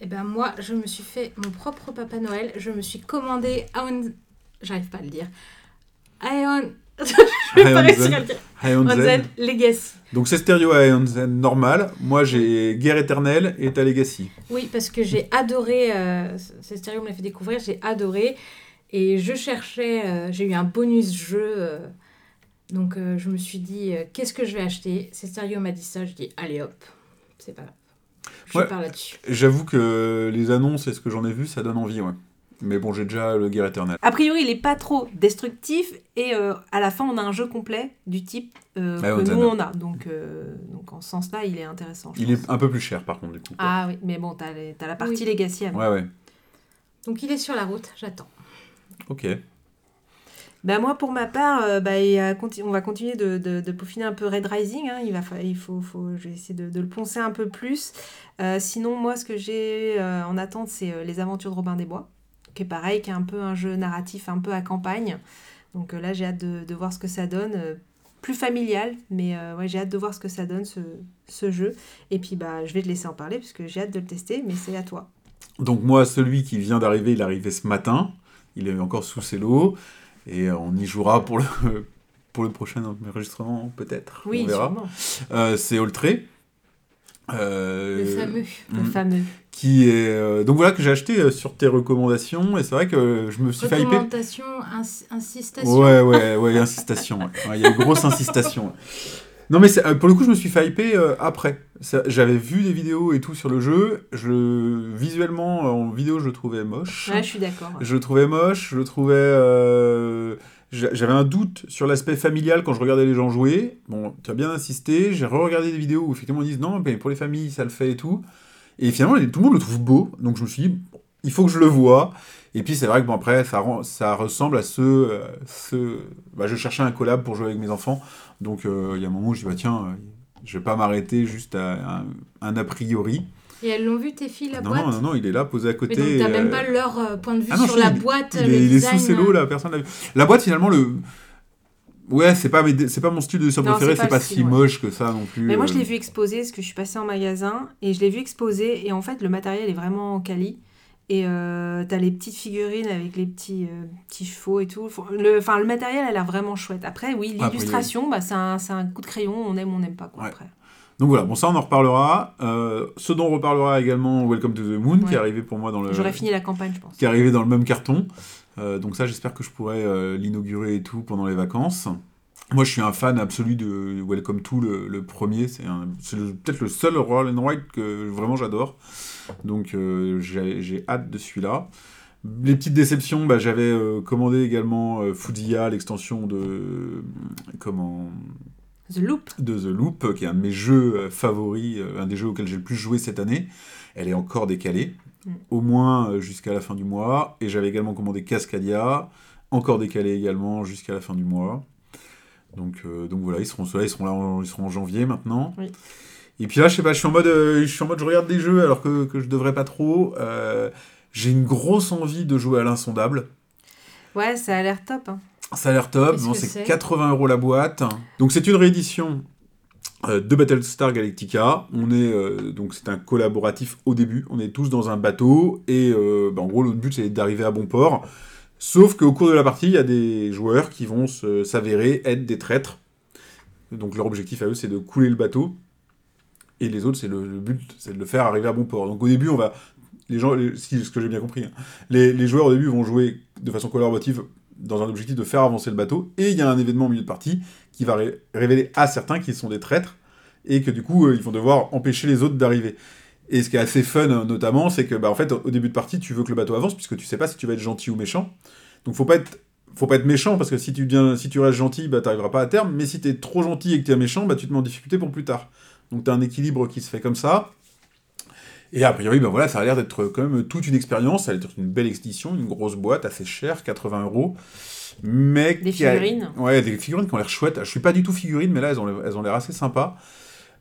Eh ben moi, je me suis fait mon propre Papa Noël. Je me suis commandé Aon... J'arrive pas à le dire. Aeon... je vais pas Aeon réussir à le dire. Ion Aeon Zen. Legacy. Donc c'est stéréo à Ion Zen normal. Moi j'ai Guerre éternelle et ta Legacy. Oui, parce que j'ai adoré... Euh, stéréo me l'a fait découvrir, j'ai adoré. Et je cherchais... euh, j'ai eu un bonus jeu... euh, donc euh, je me suis dit, qu'est-ce que je vais acheter? C'est stéréo m'a dit ça, je dis, allez hop, c'est pas grave. Je Ouais. pars là-dessus. J'avoue que les annonces et ce que j'en ai vu, ça donne envie, ouais. Mais bon, j'ai déjà le Guerre éternelle. A priori, il est pas trop destructif et euh, à la fin, on a un jeu complet du type euh, Ah, que nous a. on a. Donc, euh, donc en ce sens-là, il est intéressant. je Il pense. est un peu plus cher par contre, du coup. quoi. Ah oui, mais bon, t'as, les- t'as la partie Oui. Legacy à Ouais, ouais. Donc il est sur la route, j'attends. Ok. Bah moi, pour ma part, euh, bah, on va continuer de, de- peaufiner un peu Red Rising. hein. Il, va il faut, faut, je vais essayer de, le poncer un peu plus. Euh, sinon, moi, ce que j'ai euh, en attente, c'est Les Aventures de Robin des Bois, qui est pareil, qui est un peu un jeu narratif, un peu à campagne. Donc là, j'ai hâte de, de voir ce que ça donne. plus familial, mais ouais, j'ai hâte de voir ce que ça donne, ce, ce jeu. Et puis, bah, je vais te laisser en parler, parce que j'ai hâte de le tester, mais c'est à toi. Donc moi, celui qui vient d'arriver, il est arrivé ce matin. Il est encore sous ses lots. Et on y jouera pour le, pour le prochain enregistrement, peut-être. Oui, on verra. Euh, c'est Oltré. Euh, Le fameux. Le mm, fameux. Qui est, euh, donc voilà, que j'ai acheté euh, sur tes recommandations. Et c'est vrai que je me suis fait hyper. Recommandation, ins- insistation. Ouais, ouais, ouais, insistation. ouais. Ouais, Il y a une grosse insistation. ouais. Non, mais euh, pour le coup, je me suis fait hyper euh, après. J'avais vu des vidéos et tout sur le jeu. Je, le- visuellement, en vidéo, je le trouvais moche. Ouais, je suis d'accord. Je le trouvais moche. Je le trouvais. euh, j'a- J'avais un doute sur l'aspect familial quand je regardais les gens jouer. Bon, tu as bien insisté. J'ai re-regardé des vidéos où effectivement ils disent non, mais pour les familles, ça le fait et tout. Et finalement, tout le monde le trouve beau. Donc je me suis dit, bon, il faut que je le voie. Et puis c'est vrai que bon, après, ça, rend- ça ressemble à ce. euh, ce... Bah, je cherchais un collab pour jouer avec mes enfants. Donc euh, il y a un moment où je dis, bah, tiens, euh, je vais pas m'arrêter juste à un, un a priori. Et elles l'ont vu tes filles la non, boîte non, non, non, il est là, posé à Mais côté. donc t'as même pas leur point de vue ah non, sur la il- boîte, il le est, il est sous ses lots, là, personne l'a vu. La boîte, finalement, le. Ouais, c'est pas, c'est pas mon style de dessin préféré, c'est pas pas si ouais. moche que ça non plus. Mais moi, je l'ai vu exposer parce que je suis passée en magasin et je l'ai vu exposer. Et en fait, le matériel est vraiment quali. Et euh, t'as les petites figurines avec les petits, euh, petits chevaux et tout. Le, enfin, le matériel a l'air vraiment chouette. Après, oui, l'illustration, bah, c'est un, c'est un coup de crayon. On aime, on n'aime pas. Quoi, Ouais. après. Donc voilà, bon, ça, on en reparlera. Euh, ce dont on reparlera également, Welcome to the Moon, qui est arrivé pour moi dans le. J'aurais fini la campagne, je pense. qui est arrivé dans le même carton. Euh, donc ça, j'espère que je pourrai l'inaugurer et tout pendant les vacances. Moi, je suis un fan absolu de Welcome to, le, le premier. C'est un- c'est le- peut-être le seul Roll and Ride que vraiment j'adore. Donc euh, j'ai hâte de celui-là. Les petites déceptions, bah, j'avais euh, commandé également euh, Fujiya, l'extension de... euh, comment? The Loop. de The Loop, qui est un de mes jeux euh, favoris, un des jeux auxquels j'ai le plus joué cette année. Elle est encore décalée, Mm. au moins jusqu'à la fin du mois. Et j'avais également commandé Cascadia, encore décalé également jusqu'à la fin du mois. Donc, euh, donc voilà, ils seront, ceux-là, ils seront là, en, ils seront en janvier maintenant. Oui. Et puis là, je sais pas, je suis en mode, euh, je suis en mode, je regarde des jeux alors que, que je devrais pas trop. Euh, j'ai une grosse envie de jouer à l'insondable. Ouais, ça a l'air top. hein. Ça a l'air top. Bon, c'est c'est? 80 euros la boîte. Donc c'est une réédition euh, de Battlestar Galactica. On est donc c'est un collaboratif au début. On est tous dans un bateau et bah, en gros le but c'est d'arriver à bon port. Sauf qu'au cours de la partie, il y a des joueurs qui vont se- s'avérer être des traîtres. Donc leur objectif à eux c'est de couler le bateau. Et les autres, c'est le, but, c'est de le faire arriver à bon port. Donc au début, on va. Les gens, ce que j'ai bien compris, hein, les, joueurs au début vont jouer de façon collaborative dans un objectif de faire avancer le bateau. Et il y a un événement au milieu de partie qui va ré- révéler à certains qu'ils sont des traîtres et que du coup, euh, ils vont devoir empêcher les autres d'arriver. Et ce qui est assez fun, euh, notamment, c'est que bah, en fait, au début de partie, tu veux que le bateau avance puisque tu sais pas si tu vas être gentil ou méchant. Donc faut pas être faut pas être méchant parce que si tu deviens, si tu restes gentil, bah t'arriveras pas à terme. Mais si t'es trop gentil et que t'es méchant, bah tu te mets en difficulté pour plus tard. Donc t'as un équilibre qui se fait comme ça. Et a priori, ben voilà, ça a l'air d'être quand même toute une expérience. Ça a l'air d'être une belle expédition, une grosse boîte assez chère, 80 euros. Mais Des qui a- figurines. Ouais, des figurines qui ont l'air chouettes. Je suis pas du tout figurine, mais là elles ont l'air- elles ont l'air assez sympas.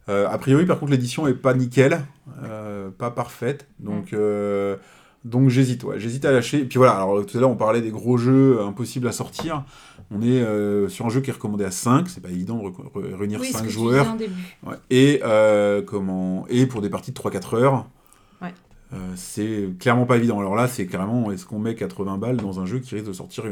Euh, a priori, par contre, l'édition est pas nickel, euh, pas parfaite. Donc, euh, donc j'hésite, ouais, j'hésite à lâcher. Et puis voilà, alors tout à l'heure on parlait des gros jeux impossibles à sortir. On est euh, sur un jeu qui est recommandé à 5, c'est pas évident de réunir Oui, ce 5 que tu joueurs. Ouais. Et, euh, comment... et pour des parties de 3-4 heures, Ouais. euh, c'est clairement pas évident. Alors là, c'est carrément, est-ce qu'on met 80 balles dans un jeu qui risque de sortir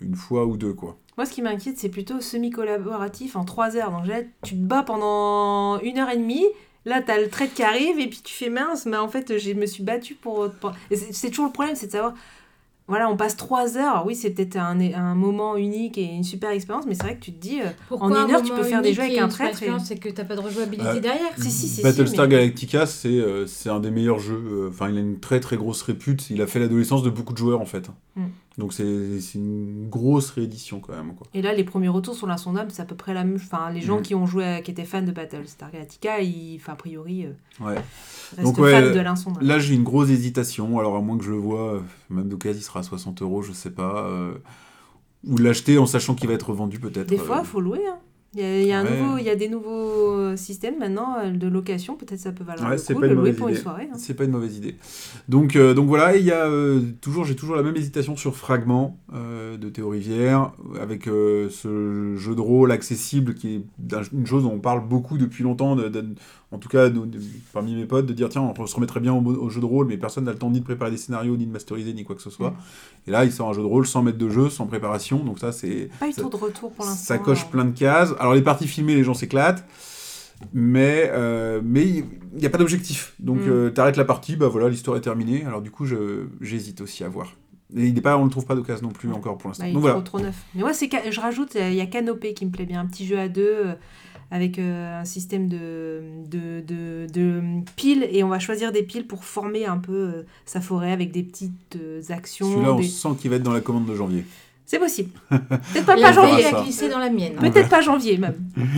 une fois ou deux, quoi? Moi, ce qui m'inquiète, c'est plutôt semi-collaboratif en 3 heures. Donc, là, tu te bats pendant une heure et demie. Là, t'as le trait qui arrive et puis tu fais mince, mais en fait, je me suis battue pour. C'est toujours le problème, c'est de savoir. Voilà, on passe 3 heures. Alors oui, c'est peut-être un, un moment unique et une super expérience, mais c'est vrai que tu te dis. euh, Pourquoi En un une heure, tu peux faire des jeux avec un traître et- C'est que t'as pas de rejouabilité Euh, derrière. Si, si, si, Battlestar mais- Galactica, c'est euh, c'est un des meilleurs jeux. euh, Enfin, il a une très très grosse répute. Il a fait l'adolescence de beaucoup de joueurs, en fait. Mm. Donc c'est une grosse réédition, quand même, quoi. Et là, les premiers retours sur l'insondable, c'est à peu près la même. Enfin, les gens Mhm. qui ont joué, à- qui étaient fans de Battlestar Galactica, ils, a priori, euh, Ouais. restent Donc, ouais, fans de l'insondable. Là, j'ai une grosse hésitation. Alors, à moins que je le vois, euh, même d'occasion, il sera à 60 euros, je sais pas. euh, ou l'acheter en sachant qu'il va être vendu, peut-être. Des fois, il faut louer. hein. Il y a, il y a un Ouais. nouveau, il y a des nouveaux euh, systèmes maintenant euh, de location. Peut-être ça peut valoir Ouais, le coup pas de une louer mauvaise pour une soirée. hein. C'est pas une mauvaise idée. Donc, euh, donc voilà, il y a euh, toujours, j'ai toujours la même hésitation sur Fragment euh, de Théo Rivière, avec ce jeu de rôle accessible qui est une chose dont on parle beaucoup depuis longtemps, de- de- en tout cas parmi mes potes, de dire tiens, on se remettrait bien au, jeu de rôle, mais personne n'a le temps ni de préparer des scénarios, ni de masteriser, ni quoi que ce soit. Et là, il sort un jeu de rôle sans maître de jeu, sans préparation, donc ça c'est Pas eu ça- de retour pour l'instant. ça coche hein. plein de cases. Alors les parties filmées, les gens s'éclatent, mais euh, mais il n'y a pas d'objectif. Donc Mm. euh, t'arrêtes la partie, bah voilà, l'histoire est terminée. Alors du coup, j'hésite aussi à voir. Et il est pas, on ne trouve pas d'occasion non plus encore pour l'instant. Bah, il est Donc voilà. trop, trop neuf. Mais c'est ca- je rajoute, euh, il y a Canopé qui me plaît bien, un petit jeu à deux euh, avec euh, un système de, de, de, de piles et on va choisir des piles pour former un peu euh, sa forêt avec des petites euh, actions. Celui-là, on des- sent qu'il va être dans la commande de janvier. C'est possible. Peut-être pas, pas janvier. a glissé dans la mienne. Peut-être pas janvier même.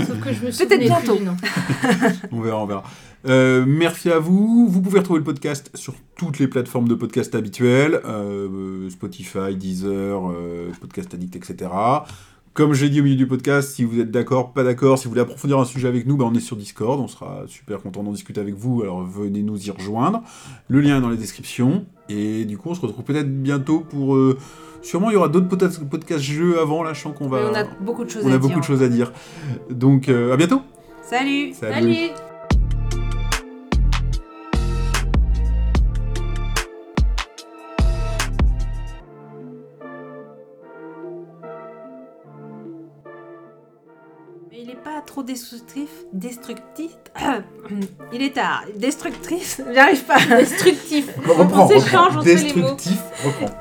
Sauf que je me Peut-être bientôt. plus nom. On verra, on verra. Euh, merci à vous. Vous pouvez retrouver le podcast sur toutes les plateformes de podcast habituelles euh, Spotify, Deezer, euh, Podcast Addict, etc. Comme j'ai dit au milieu du podcast, si vous êtes d'accord, pas d'accord, si vous voulez approfondir un sujet avec nous, bah, on est sur Discord. On sera super content d'en discuter avec vous. Alors venez nous y rejoindre. Le lien est dans la description. Et du coup, on se retrouve peut-être bientôt pour. euh, sûrement, il y aura d'autres podcasts podcasts jeux avant. Là, je sens qu'on va. Mais on a beaucoup de choses on à a dire. beaucoup de choses à dire. Donc, euh, à bientôt. Salut Salut pas trop destructif. Destructif. il est tard. Destructif. J'arrive pas. Destructif. Reprends, On s'échange mots. Destructif, reprends.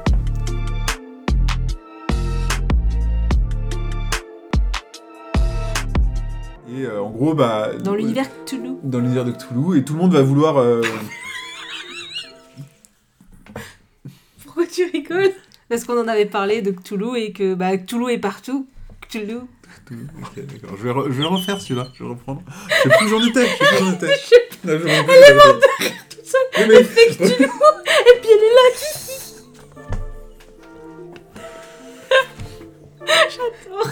Et euh, en gros, bah. Dans l'univers Cthulhu. Dans l'univers de Cthulhu, et tout le monde va vouloir. euh, Pourquoi tu rigoles? Parce qu'on en avait parlé de Cthulhu et que bah, Cthulhu est partout. Cthulhu. Ok, d'accord. Je vais, re- je vais le refaire celui-là, je vais reprendre. Je sais plus où j'en étais, je sais plus où j'en étais. Là, je me rappelle, Elle est morte toute seule. Mais- Elle fait Cthulhu. Et puis elle est là. J'adore.